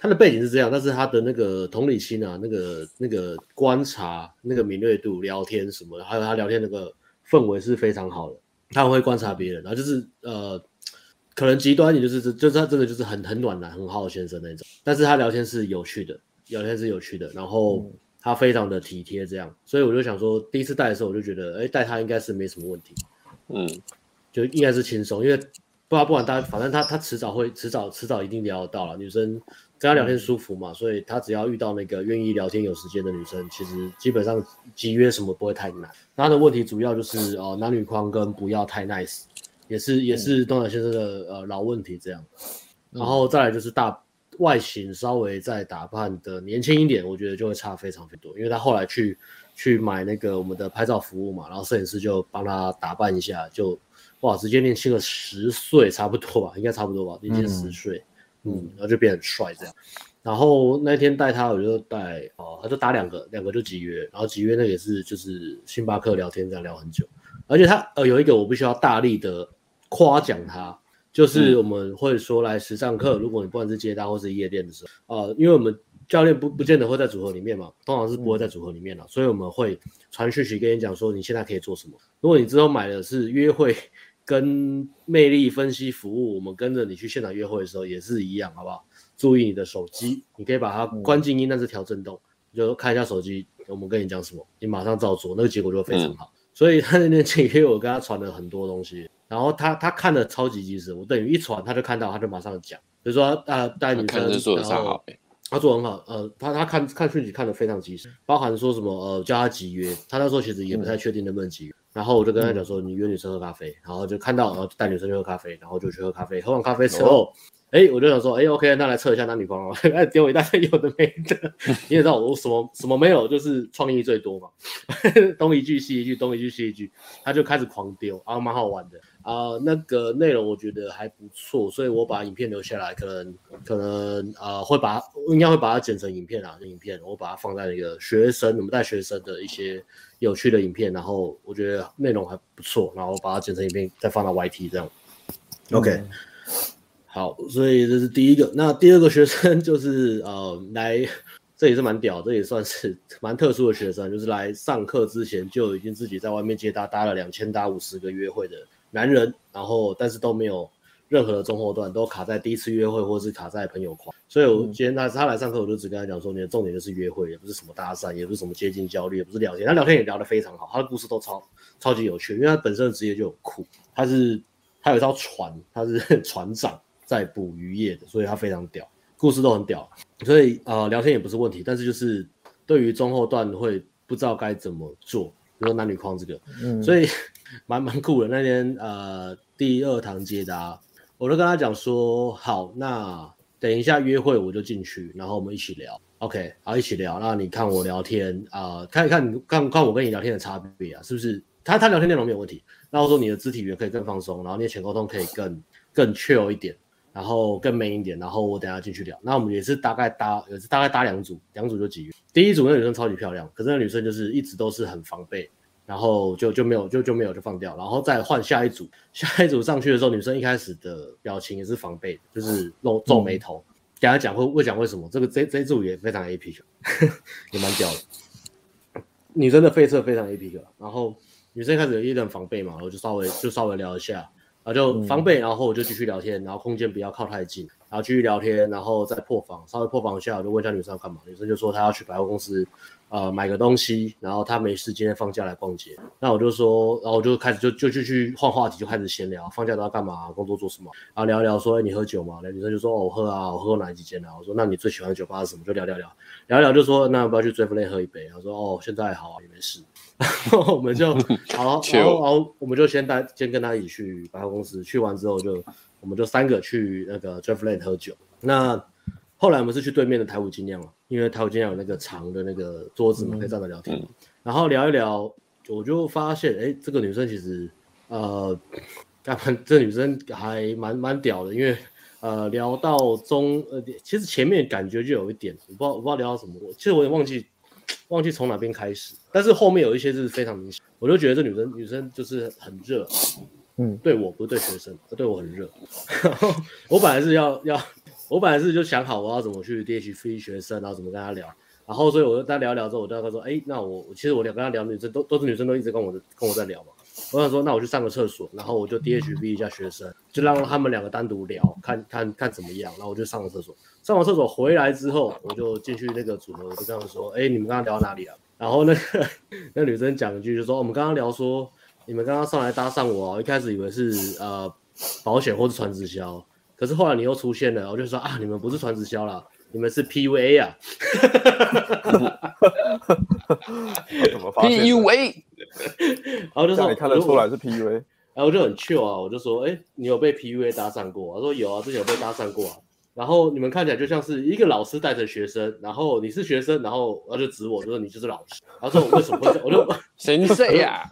他的背景是这样，但是他的那个同理心啊，那个那个观察、那个敏锐度、聊天什么的，还有他聊天那个氛围是非常好的。他会观察别人，然后就是呃，可能极端一点就是，就是他真的就是很很暖男、很好的先生那种。但是他聊天是有趣的，聊天是有趣的，然后他非常的体贴，这样。所以我就想说，第一次带的时候，我就觉得，哎，带他应该是没什么问题，嗯，就应该是轻松，因为不管不管大家，反正他他迟早会迟早迟早一定聊得到了，女生。跟他聊天舒服嘛，所以他只要遇到那个愿意聊天、有时间的女生，其实基本上集约什么不会太难。他的问题主要就是哦，男女框跟不要太 nice，也是也是东南先生的呃老问题这样。然后再来就是大外形稍微再打扮的年轻一点，我觉得就会差非常非常多。因为他后来去去买那个我们的拍照服务嘛，然后摄影师就帮他打扮一下，就哇直接年轻了十岁差不多吧，应该差不多吧，年轻十岁。嗯，然后就变很帅这样。然后那天带他，我就带哦，他就打两个，两个就集约，然后集约那也是就是星巴克聊天这样聊很久，而且他呃有一个我必须要大力的夸奖他，就是我们会说来时尚课，如果你不管是接单或是夜店的时候，呃，因为我们教练不不见得会在组合里面嘛，通常是不会在组合里面的，所以我们会传讯息跟你讲说你现在可以做什么。如果你之后买的是约会跟魅力分析服务，我们跟着你去现场约会的时候也是一样，好不好？注意你的手机，你可以把它关静音，但是调震动，你就看一下手机，我们跟你讲什么，你马上照做，那个结果就会非常好。嗯、所以他那天前天我跟他传了很多东西，然后他他看的超级及时，我等于一传他就看到，他就马上讲，比如说啊带女生，他做很好，呃他他看看讯息看的非常及时，包含说什么呃叫他集约，他那时候其实也不太确定能不能集约，嗯、然后我就跟他讲说你约女生喝咖啡，然后就看到然后带女生去喝咖啡，然后就去喝咖啡，喝完咖啡之后。哦哎，我就想说，哎，OK，那来测一下男女朋友，哎，给我一大堆有的没的。你也知道我什么什么没有，就是创意最多嘛，东一句西一句，东一句西一句，他就开始狂丢，啊，蛮好玩的啊、呃。那个内容我觉得还不错，所以我把影片留下来，可能可能啊、呃、会把应该会把它剪成影片啊，影片我把它放在那个学生，我们带学生的一些有趣的影片，然后我觉得内容还不错，然后把它剪成影片再放到 YT 这样。OK。嗯好，所以这是第一个。那第二个学生 就是呃来，这也是蛮屌，这也算是蛮特殊的学生，就是来上课之前就已经自己在外面接搭搭了两千搭五十个约会的男人，然后但是都没有任何的中后段，都卡在第一次约会或是卡在朋友框。所以我今天他他来上课，我就只跟他讲说，你的重点就是约会，也不是什么搭讪，也不是什么接近焦虑，也不是聊天。他聊天也聊得非常好，他的故事都超超级有趣，因为他本身的职业就很酷，他是他有一艘船，他是船长。在捕鱼业的，所以他非常屌，故事都很屌，所以呃聊天也不是问题，但是就是对于中后段会不知道该怎么做，比如说男女框这个，嗯，所以蛮蛮酷的。那天呃第二堂接搭，我就跟他讲说，好，那等一下约会我就进去，然后我们一起聊，OK，好，一起聊，那你看我聊天啊、看一看你看看我跟你聊天的差别啊，是不是？他他聊天内容没有问题，然后说你的肢体语言可以更放松，然后你的前沟通可以更更 chill 一点。然后更 man 一点，然后我等下进去聊。那我们也是大概搭，也是大概搭两组，两组就几个。第一组那女生超级漂亮，可是那女生就是一直都是很防备，然后就就没有就就没有就放掉，然后再换下一组。下一组上去的时候，女生一开始的表情也是防备，就是皱皱眉头。给她讲会会讲为什么？这个这这一组也非常 epic，也蛮屌的。女生的费测非常 epic，然后女生一开始有一点防备嘛，我就稍微就稍微聊一下。然后就防备，然后我就继续聊天，然后空间不要靠太近，然后继续聊天，然后再破防，稍微破防一下，我就问一下女生要干嘛，女生就说她要去百货公司，呃，买个东西，然后他没事，今天放假来逛街。那我就说，然后我就开始就就就去换话题，就开始闲聊，放假都要干嘛，工作做什么，然后聊一聊说，哎，你喝酒吗？那女生就说，哦，我喝啊，我喝过哪几间啊？我说，那你最喜欢的酒吧是什么？就聊聊聊，聊一聊就说，那要不要去 Drift Lane 喝一杯？他说，哦，现在好啊，也没事。然后我们就 好，然后然后我们就先带先跟他一起去百货公司，去完之后就我们就三个去那个 Drift Lane 喝酒。那后来我们是去对面的台五精酿了，因为台五精酿有那个长的那个桌子嘛，可以站着聊天。嗯、然后聊一聊，我就发现，哎，这个女生其实呃，干嘛？这女生还蛮蛮屌的，因为呃聊到中呃，其实前面感觉就有一点，我不知道我不知道聊到什么，我其实我也忘记。忘记从哪边开始，但是后面有一些是非常明显，我就觉得这女生女生就是很热，嗯，对我不是对学生，对我很热。我本来是要要，我本来是就想好我要怎么去 DHV 学生，然后怎么跟他聊，然后所以我就跟他聊聊之后，我就跟他说，哎，那我其实我聊跟他聊女生都都是女生都一直跟我跟我在聊嘛，我想说那我去上个厕所，然后我就 DHV 一下学生，就让他们两个单独聊，看看看怎么样，然后我就上了厕所。上完厕所回来之后，我就进去那个组合，我就跟他们说：“哎、你们刚刚聊到哪里啊？”然后那个那女生讲一句，就说：“我们刚刚聊说，你们刚刚上来搭讪我，一开始以为是呃保险或是传直销，可是后来你又出现了，我就说啊，你们不是传直销啦，你们是 PUA 啊。”怎么发现？PUA。然后就说：“你看得出来是 PUA。”然后我就很 chill 啊，我就说：“哎、欸，你有被 PUA 搭讪过？”他说：“有啊，之前有被搭讪过啊。”然后你们看起来就像是一个老师带着学生，然后你是学生，然后他就指我，就说你就是老师。他说我为什么会这样？我就 谁谁呀？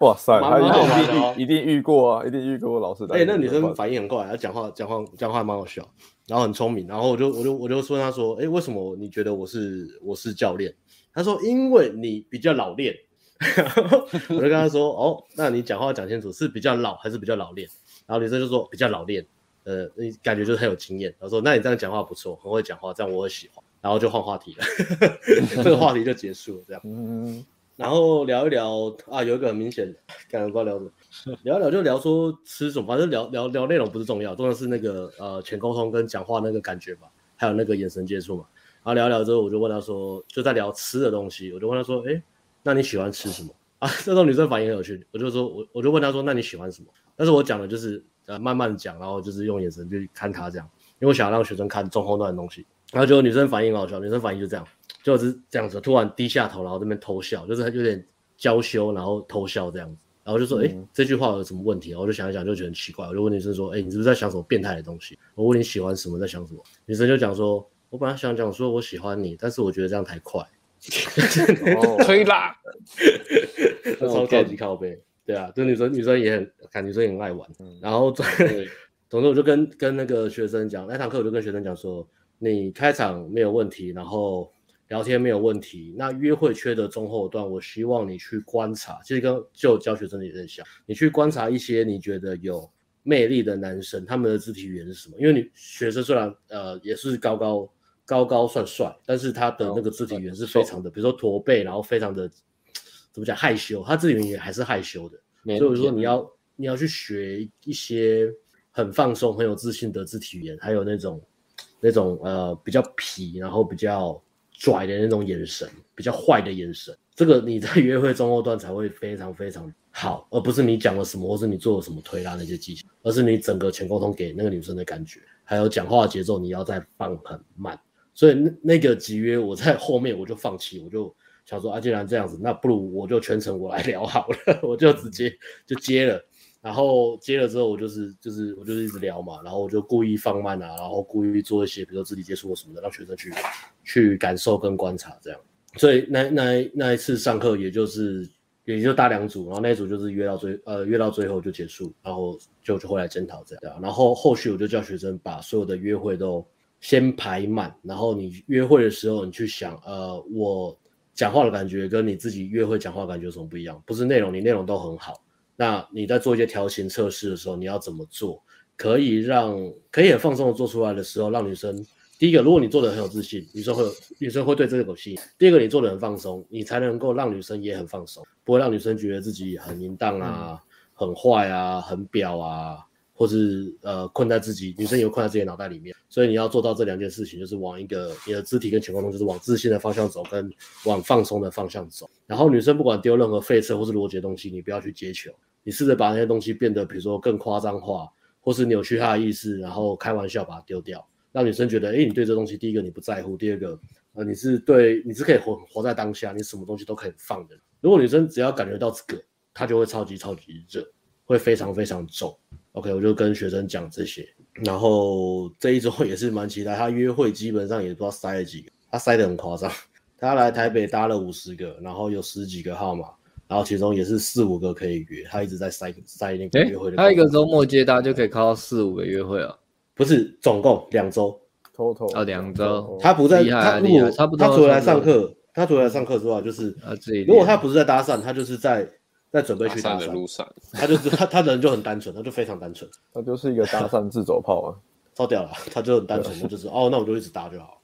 哇塞，他一定一定遇过啊，一定遇过老师带。哎，那女生反应很快，她讲话讲话讲话蛮好笑，然后很聪明。然后我就我就我就说她说，哎，为什么你觉得我是我是教练？她说因为你比较老练。我就跟她说，哦，那你讲话讲清楚，是比较老还是比较老练？然后女生就说比较老练。呃，你感觉就是很有经验。他说：“那你这样讲话不错，很会讲话，这样我很喜欢。”然后就换话题了，这个话题就结束了。这样，嗯，然后聊一聊啊，有一个很明显，感觉不知道聊什么，聊一聊就聊说吃什么，反正聊聊聊内容不是重要，重要是那个呃，前沟通跟讲话那个感觉吧，还有那个眼神接触嘛。然后聊一聊之后，我就问他说，就在聊吃的东西，我就问他说：“哎，那你喜欢吃什么？” 啊，这种女生反应很有趣，我就说我我就问他说：“那你喜欢什么？”但是我讲的就是。呃，慢慢讲，然后就是用眼神去看他这样，因为我想让学生看中后段的东西。然后就女生反应好笑，女生反应就这样，就是这样子，突然低下头，然后这边偷笑，就是有点娇羞，然后偷笑这样子。然后就说，哎、嗯，这句话有什么问题？然后我就想一想，就觉得很奇怪。我就问女生说，哎，你是不是在想什么变态的东西？我问你喜欢什么，在想什么？女生就讲说，我本来想讲说我喜欢你，但是我觉得这样太快，哦、推拉，超高级靠背。对啊，这女生女生也很，看女生也很爱玩。嗯、然后在 总之我就跟跟那个学生讲，那堂课我就跟学生讲说，你开场没有问题，然后聊天没有问题，那约会缺的中后段，我希望你去观察，其实跟就教学生也很像，你去观察一些你觉得有魅力的男生，他们的肢体语言是什么？因为你学生虽然呃也是高高高高算帅，但是他的那个肢体语言是非常的，比如说驼背，然后非常的。怎么讲害羞？他自己也还是害羞的，所以我说你要你要去学一些很放松、很有自信的肢体语言，还有那种那种呃比较皮，然后比较拽的那种眼神，比较坏的眼神。这个你在约会中后段才会非常非常好，而不是你讲了什么，或是你做了什么推拉那些技巧，而是你整个前沟通给那个女生的感觉，还有讲话节奏你要再放很慢。所以那那个集约我在后面我就放弃，我就。想说啊，既然这样子，那不如我就全程我来聊好了，我就直接就接了，然后接了之后，我就是就是我就是一直聊嘛，然后我就故意放慢啊，然后故意做一些，比如说肢体接触或什么的，让学生去去感受跟观察这样。所以那那那一次上课，也就是也就搭两组，然后那一组就是约到最呃约到最后就结束，然后就就回来检讨这样。然后后续我就叫学生把所有的约会都先排满，然后你约会的时候，你去想呃我。讲话的感觉跟你自己约会讲话感觉有什么不一样？不是内容，你内容都很好。那你在做一些调情测试的时候，你要怎么做，可以让可以很放松的做出来的时候，让女生第一个，如果你做的很有自信，女生会女生会对这个有吸引。第二个，你做的很放松，你才能够让女生也很放松，不会让女生觉得自己很淫荡啊、很坏啊、很婊啊。或是呃困在自己，女生也会困在自己脑袋里面，所以你要做到这两件事情，就是往一个你的肢体跟前沟通，就是往自信的方向走，跟往放松的方向走。然后女生不管丢任何废车或是逻辑的东西，你不要去接球，你试着把那些东西变得，比如说更夸张化，或是扭曲她的意思，然后开玩笑把它丢掉，让女生觉得，哎，你对这东西，第一个你不在乎，第二个，呃，你是对，你是可以活活在当下，你什么东西都可以放的。如果女生只要感觉到这个，她就会超级超级热，会非常非常重。OK，我就跟学生讲这些，然后这一周也是蛮期待。他约会基本上也不知道塞了几个，他塞得很夸张。他来台北搭了五十个，然后有十几个号码，然后其中也是四五个可以约。他一直在塞塞那个约会的。他一个周末接搭就可以靠到四五个约会啊？不是，总共两周，total 啊两周。他不在，他如果他除了来上课，他除了来上课之外，就是如果他不是在搭讪，他就是在。在准备去搭讪的路上，他就是他，他人就很单纯，他就非常单纯，他就是一个搭讪自走炮啊，超屌了，他就很单纯，他就是哦，那我就一直搭就好，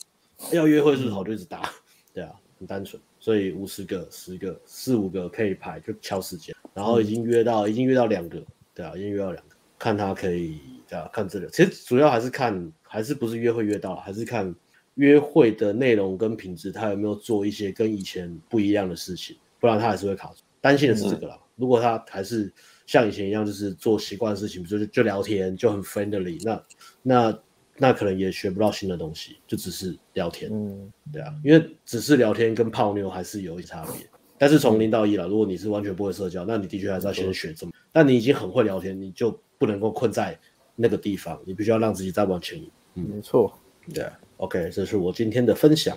要约会是好就一直搭，对啊，很单纯，所以五十个、十个、四五个可以排，就敲时间，然后已经约到，已经约到两个，对啊，已经约到两个，看他可以对啊，看这个，其实主要还是看，还是不是约会约到，还是看约会的内容跟品质，他有没有做一些跟以前不一样的事情，不然他还是会卡住。担心的是这个啦。嗯、如果他还是像以前一样，就是做习惯的事情，就是就聊天就很 friendly，那那那可能也学不到新的东西，就只是聊天。嗯，对啊，因为只是聊天跟泡妞还是有一差别。但是从零到一了，如果你是完全不会社交，那你的确还是要先学这么。嗯、但你已经很会聊天，你就不能够困在那个地方，你必须要让自己再往前移。嗯，没错。对，OK，这是我今天的分享。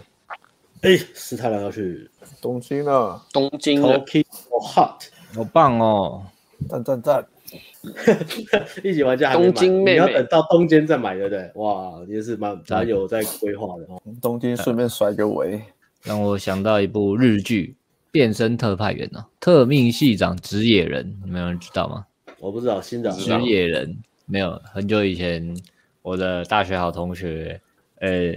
哎，斯太郎要去东京了，东京 Tokyo Hot，好棒哦！赞赞赞！一起玩家东京妹妹，你要等到东京再买，对不对？哇，也是蛮咱有在规划的哦。东京顺便甩个尾，让我想到一部日剧《变身特派员》呢，特命系长直野人，没有人知道吗？我不知道，新长直野人没有，很久以前我的大学好同学，呃。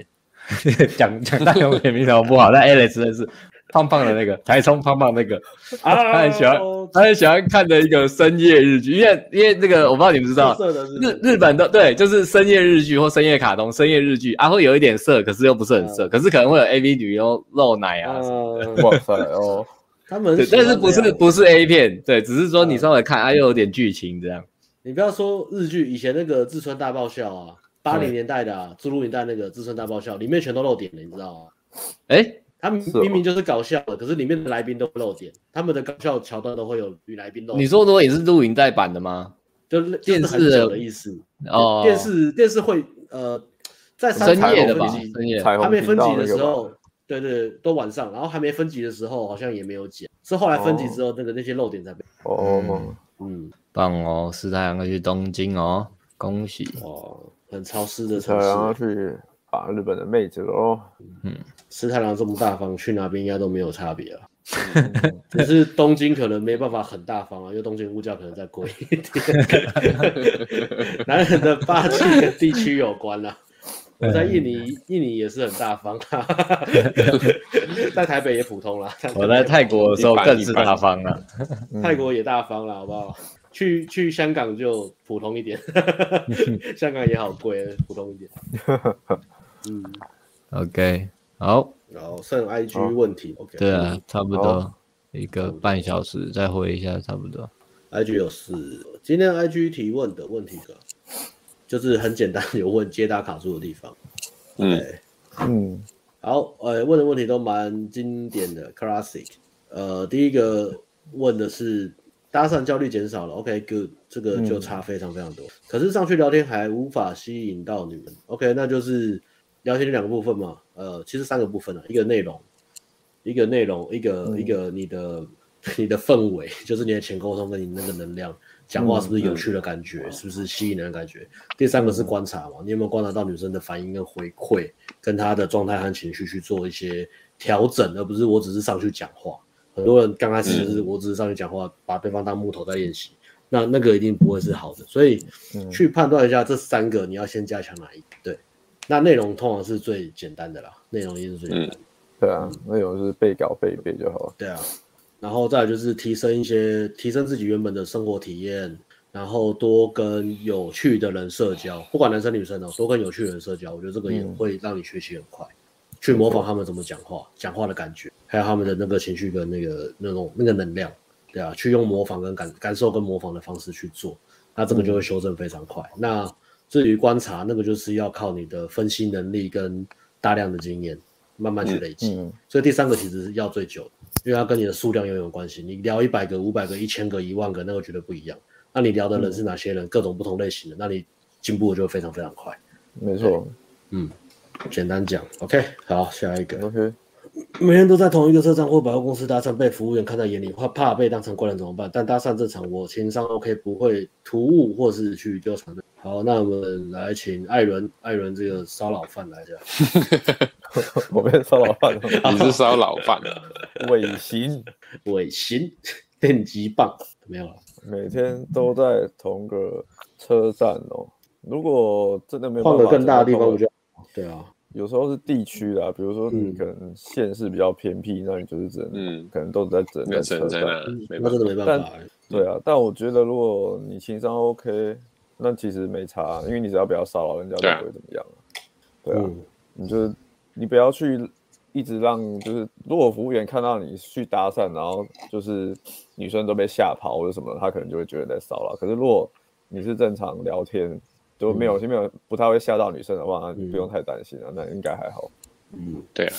讲讲大雄点名什么不好？但 Alex 认识胖胖的那个台中胖胖那个，啊他很喜欢，他很喜欢看的一个深夜日剧，因为因为那个我不知道你们知道，日日本的对，就是深夜日剧或深夜卡通、深夜日剧啊，会有一点色，可是又不是很色，可是可能会有 AV 女优露奶啊什么的。哇塞哦，他们但是不是不是 A 片，对，只是说你稍微看啊，又有点剧情这样。你不要说日剧，以前那个志村大爆笑啊。八零年代的啊，租录影带那个《自村大爆笑》里面全都露点了，你知道吗？哎、欸，他们明明就是搞笑的，哦、可是里面的来宾都不露点，他们的搞笑桥段都会有女来宾露点。你说的也是录影带版的吗？就电视的意思哦。电视电视会呃，在深夜的吧？深夜还没分级的时候，对，对对，都晚上，然后还没分级的时候好像也没有剪，是后来分级之后，那个那些漏点才被。哦，嗯，嗯棒哦，石太阳要去东京哦，恭喜哦。很潮湿的城市，然后去把日本的妹子喽。嗯，斯太郎这么大方，去哪边应该都没有差别啊。只是东京可能没办法很大方啊，因为东京物价可能再贵一点。男人的霸气跟地区有关啊。我在印尼，印尼也是很大方啊。在台北也普通啦。我在泰国的时候更是大方啊。泰国也大方了，好不好？去去香港就普通一点，香港也好贵，普通一点。嗯，OK，好，然后剩 IG 问题，OK，对啊，差不多一个半小时，再回一下，差不多。IG 有四，今天 IG 提问的问题的，就是很简单，有问接打卡住的地方。嗯嗯，好，呃，问的问题都蛮经典的，Classic。呃，第一个问的是。搭讪焦虑减少了，OK，good，、okay, 这个就差非常非常多。嗯、可是上去聊天还无法吸引到女人，OK，那就是聊天的两个部分嘛，呃，其实三个部分啊，一个内容，一个内容，一个、嗯、一个你的 你的氛围，就是你的前沟通跟你那个能量，讲话是不是有趣的感觉，嗯、是不是吸引人的感觉？嗯、第三个是观察嘛，你有没有观察到女生的反应跟回馈，跟她的状态和情绪去做一些调整，而不是我只是上去讲话。很多人刚开始就是我只是上去讲话，嗯、把对方当木头在练习，那那个一定不会是好的。所以去判断一下这三个，你要先加强哪一个？对，那内容通常是最简单的啦，内容也是最简单的。对啊，内容是背稿背一背就好了。对啊，然后再来就是提升一些，提升自己原本的生活体验，然后多跟有趣的人社交，不管男生女生哦，多跟有趣的人社交，我觉得这个也会让你学习很快。去模仿他们怎么讲话，讲话的感觉，还有他们的那个情绪跟那个那种那个能量，对啊，去用模仿跟感感受跟模仿的方式去做，那这个就会修正非常快。嗯、那至于观察，那个就是要靠你的分析能力跟大量的经验慢慢去累积。嗯嗯、所以第三个其实是要最久，因为它跟你的数量又有关系。你聊一百个、五百个、一千个、一万个，那个绝对不一样。那你聊的人是哪些人？嗯、各种不同类型的，那你进步就会非常非常快。没错，嗯。简单讲，OK，好，下一个，OK，每天都在同一个车站或百货公司搭讪，被服务员看在眼里，怕怕被当成怪人怎么办？但搭讪这场，我情商 OK，不会突兀或是去纠缠的。好，那我们来请艾伦，艾伦这个骚扰犯来讲。我变骚扰犯了，你是烧老饭尾行，尾行，电击棒没有了。每天都在同个车站哦。如果真的没有换个更大的地方，我就。对啊，有时候是地区的，比如说你可能县市比较偏僻，那你就是只能，嗯，可能都在只能在车站，那真的没办法。对啊，但我觉得如果你情商 OK，那其实没差，因为你只要不要骚扰人家，就不会怎么样。对啊，你就你不要去一直让，就是如果服务员看到你去搭讪，然后就是女生都被吓跑或者什么，他可能就会觉得在骚扰。可是如果你是正常聊天。就没有，就没有，不太会吓到女生的话，你不用太担心了，那应该还好。嗯，对啊，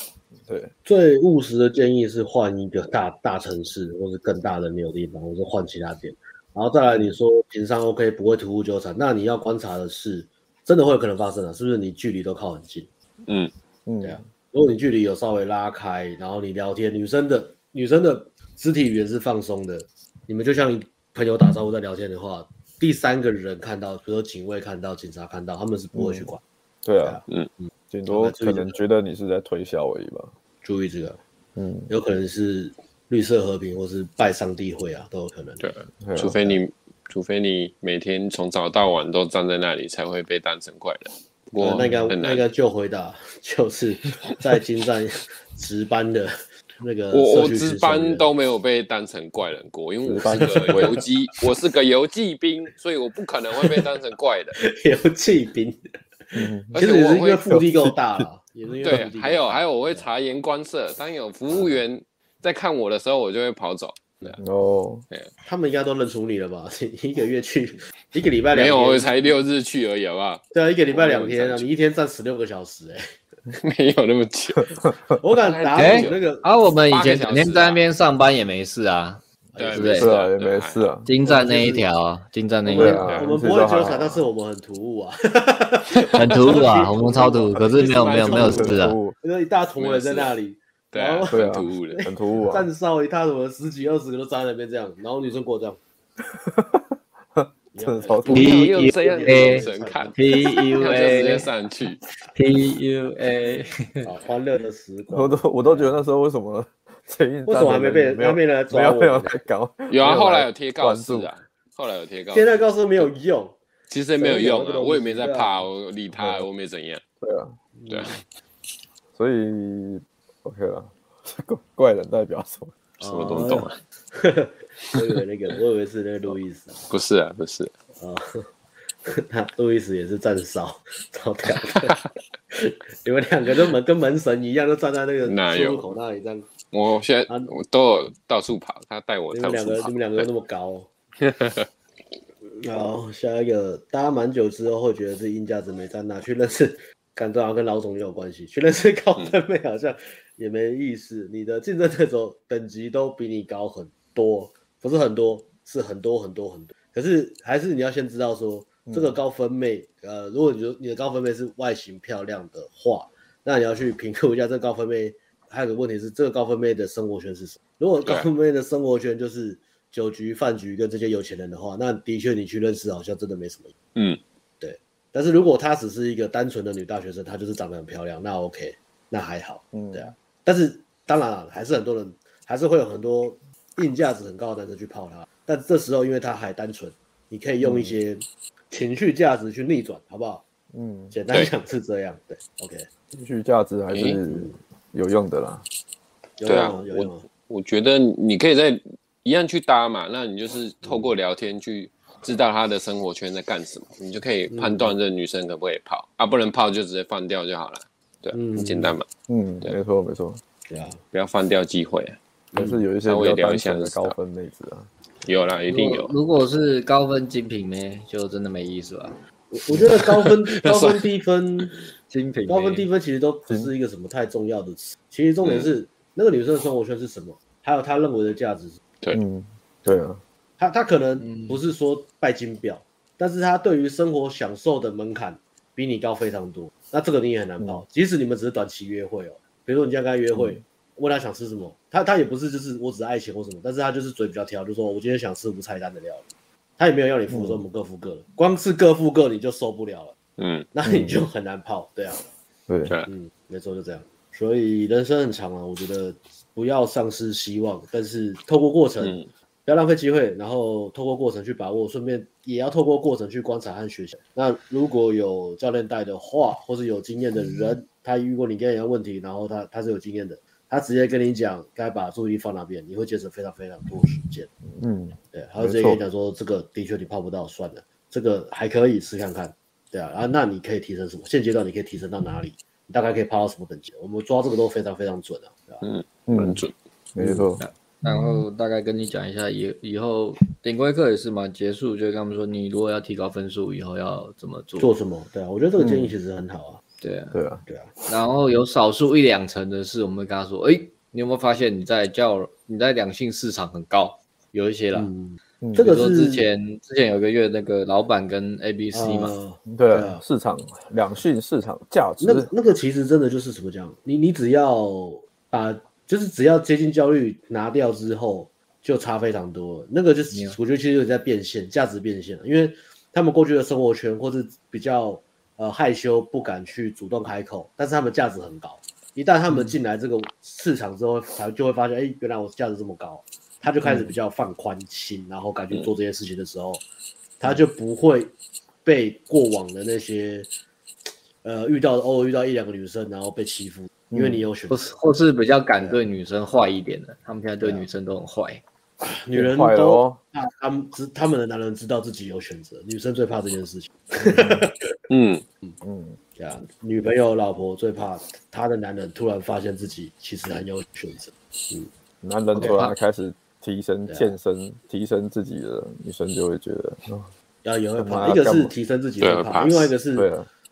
对。最务实的建议是换一个大大城市，或是更大的没有地方，或是换其他店。然后再来，你说情商 OK，不会突兀纠缠，那你要观察的是真的会有可能发生的，是不是？你距离都靠很近，嗯嗯，对啊。如果你距离有稍微拉开，然后你聊天，女生的女生的肢体语言是放松的，你们就像朋友打招呼在聊天的话，第三个人看到，比如说警卫看到、警察看到，他们是不会去管。嗯、对啊，嗯。嗯，顶多可能觉得你是在推销而已吧。注意这个，嗯，有可能是绿色和平，或是拜上帝会啊，都有可能。对，除非你，除非你每天从早到晚都站在那里，才会被当成怪人。我那个那个就回答，就是在金站值班的那个。我我值班都没有被当成怪人过，因为我是个游击，我是个游击兵，所以我不可能会被当成怪人。游击兵，而且我是因为 腹地够大了。对，还有还有，我会察言观色。当有服务员在看我的时候，我就会跑走。对哦，他们应该都认出你了吧？一个月去一个礼拜两天，没有，我才六日去而已，好不好？对啊，一个礼拜两天啊，你一天站十六个小时，哎，没有那么久。我敢打赌那个。啊，我们以前整天在那边上班也没事啊，对不对？是啊，也没事啊。金站那一条，金站那一条，我们不会纠缠，但是我们很突兀啊，很突兀啊，我们超突兀，可是没有没有没有事啊，因为一大坨人在那里。对啊，很突兀的，很突兀啊！站哨一大坨十几二十个都站在那边这样，然后女生过这样，真的超突兀。P U A，神看 P U A，直接上去 P U A，好欢乐的时光。我都我都觉得那时候为什么为什么还没被还没来抓我？没有在搞，有啊，后来有贴告示啊，后来有贴告示。现在告示没有用，其实也没有用啊，我也没在怕，我理他，我没怎样。对啊，对啊，所以。OK 了，怪人代表什么？什么都懂啊！我以为那个，我以为是那个路易斯。不是啊，不是啊，他路易斯也是站哨，超屌的。你们两个都门跟门神一样，都站在那个出入口那里这样。我现在我都有到处跑，他带我。你们两个，你们两个那么高。好，下一个，大家蛮久之后会觉得自己硬价值没站，拿去认识，感觉好像跟老总也有关系，去认识高登妹好像。也没意思，你的竞争对手等级都比你高很多，不是很多，是很多很多很多。可是还是你要先知道说，这个高分妹，嗯、呃，如果你说你的高分妹是外形漂亮的话，那你要去评估一下这个高分妹。还有个问题是，这个高分妹的生活圈是什么？如果高分妹的生活圈就是酒局、饭局跟这些有钱人的话，那的确你去认识好像真的没什么。嗯，对。但是如果她只是一个单纯的女大学生，她就是长得很漂亮，那 OK，那还好。嗯，对啊。但是当然了，还是很多人还是会有很多硬价值很高的男生去泡他。但这时候因为他还单纯，你可以用一些情绪价值去逆转，好不好？嗯，简单讲是这样。对，，OK，情绪价值还是有用的啦。对啊，我我觉得你可以在一样去搭嘛，那你就是透过聊天去知道他的生活圈在干什么，你就可以判断这女生可不可以泡，啊，不能泡就直接放掉就好了。对，很简单嘛。嗯，对，没错没错。对啊，不要放掉机会。但是有一些比较单纯的高分妹子啊，有啦，一定有。如果是高分精品呢，就真的没意思了。我我觉得高分、高分、低分精品，高分、低分其实都不是一个什么太重要的词。其实重点是那个女生的生活圈是什么，还有她认为的价值。对，嗯，对啊。她她可能不是说拜金婊，但是她对于生活享受的门槛比你高非常多。那这个你也很难泡，即使你们只是短期约会哦。比如说你今天跟他约会，问他想吃什么，他他也不是就是我只爱钱或什么，但是他就是嘴比较挑，就说我今天想吃无菜单的料理，他也没有要你付，说我们各付各的，光是各付各你就受不了了，嗯，那你就很难泡，对啊，对，嗯，没错就这样，所以人生很长啊，我觉得不要丧失希望，但是透过过程。不要浪费机会，然后透过过程去把握，顺便也要透过过程去观察和学习。那如果有教练带的话，或是有经验的人，嗯、他遇过你跟人家问题，然后他他是有经验的，他直接跟你讲该把注意力放哪边，你会节省非常非常多时间。嗯，对，他会直接跟你讲说，这个的确你泡不到，算了，这个还可以试看看，对啊，啊，那你可以提升什么？现阶段你可以提升到哪里？你大概可以泡到什么等级？我们抓这个都非常非常准啊，对吧？嗯，很准，没错。然后大概跟你讲一下，以以后顶规课也是嘛，结束就跟他们说，你如果要提高分数，以后要怎么做？做什么？对啊，我觉得这个建议其实很好啊。嗯、对啊，对啊，对啊。然后有少数一两成的是，我们会跟他说，哎，你有没有发现你在教你在两性市场很高？有一些啦，嗯、这个是之前之前有个月那个老板跟 ABC 嘛，对啊，市场两性市场价值，那那个其实真的就是怎么讲，你你只要把就是只要接近焦虑拿掉之后，就差非常多。那个就是我觉得其实有在变现，价值变现，因为他们过去的生活圈或是比较呃害羞不敢去主动开口，但是他们价值很高。一旦他们进来这个市场之后，才就会发现，哎，原来我价值这么高。他就开始比较放宽心，然后敢去做这些事情的时候，他就不会被过往的那些，呃，遇到偶尔遇到一两个女生，然后被欺负，因为你有选择，或是或是比较敢对女生坏一点的，他们现在对女生都很坏，女人都，那他们知他们的男人知道自己有选择，女生最怕这件事情，嗯。嗯。嗯，这样，女朋友老婆最怕她的男人突然发现自己其实很有选择，嗯，男人突然开始。提升健身，提升自己的女生就会觉得，要也会怕。一个是提升自己会怕，另外一个是，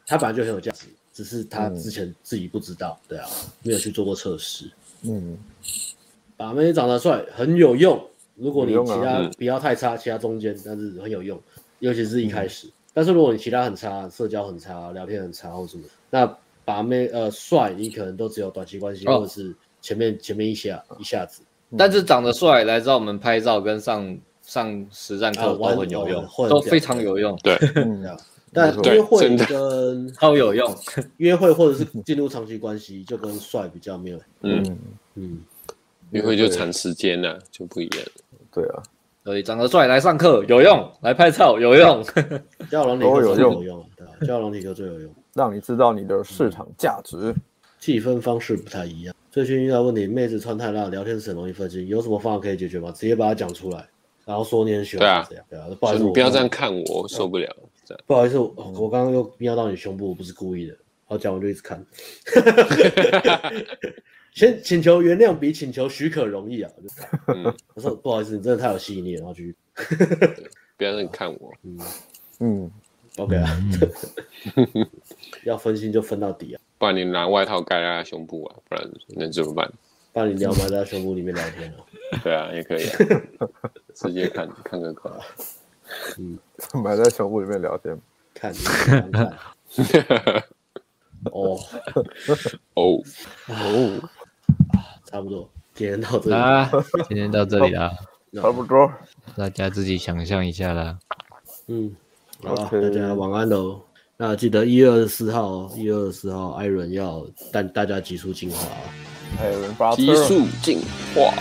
他本来就很有价值，只是他之前自己不知道，对啊，没有去做过测试。嗯，把妹长得帅很有用，如果你其他不要太差，其他中间，但是很有用，尤其是一开始。但是如果你其他很差，社交很差，聊天很差或什么，那把妹呃帅，你可能都只有短期关系，或者是前面前面一下一下子。但是长得帅来找我们拍照跟上上实战课都很有用，都非常有用。对，但约会跟 超有用，约会或者是进入长期关系就跟帅比较没有。嗯嗯，约会就长时间了，就不一样。对啊，所以长得帅来上课有用，来拍照有用，交友软体课最有用，对吧？交龙体课最有用，让你知道你的市场价值。计分方式不太一样。最近遇到问题，妹子穿太辣，聊天时很容易分心，有什么方法可以解决吗？直接把它讲出来，然后说你很喜欢这样。对啊，对啊，不好意思，你不要这样看我，受不了。不好意思，我刚刚又瞄到你胸部，我不是故意的。好，讲完就一直看。先请求原谅比请求许可容易啊。我说不好意思，你真的太有吸引力了，然后去。不要让你看我。嗯嗯，OK 啊。要分心就分到底啊。不然你拿外套盖在他胸部啊，不然能怎么办？把你撩埋在胸部里面聊天啊？对啊，也可以啊，直接看看个可爱。嗯，埋在小屋里面聊天，看看 看。哦哦哦，差不多，今天到这里啊，今天到这里啊，差不多，大家自己想象一下啦。嗯，好，大家晚安喽。那记得一月二十四号，一月二十四号，艾伦要带大家急速进化啊！艾伦发车，急速进化。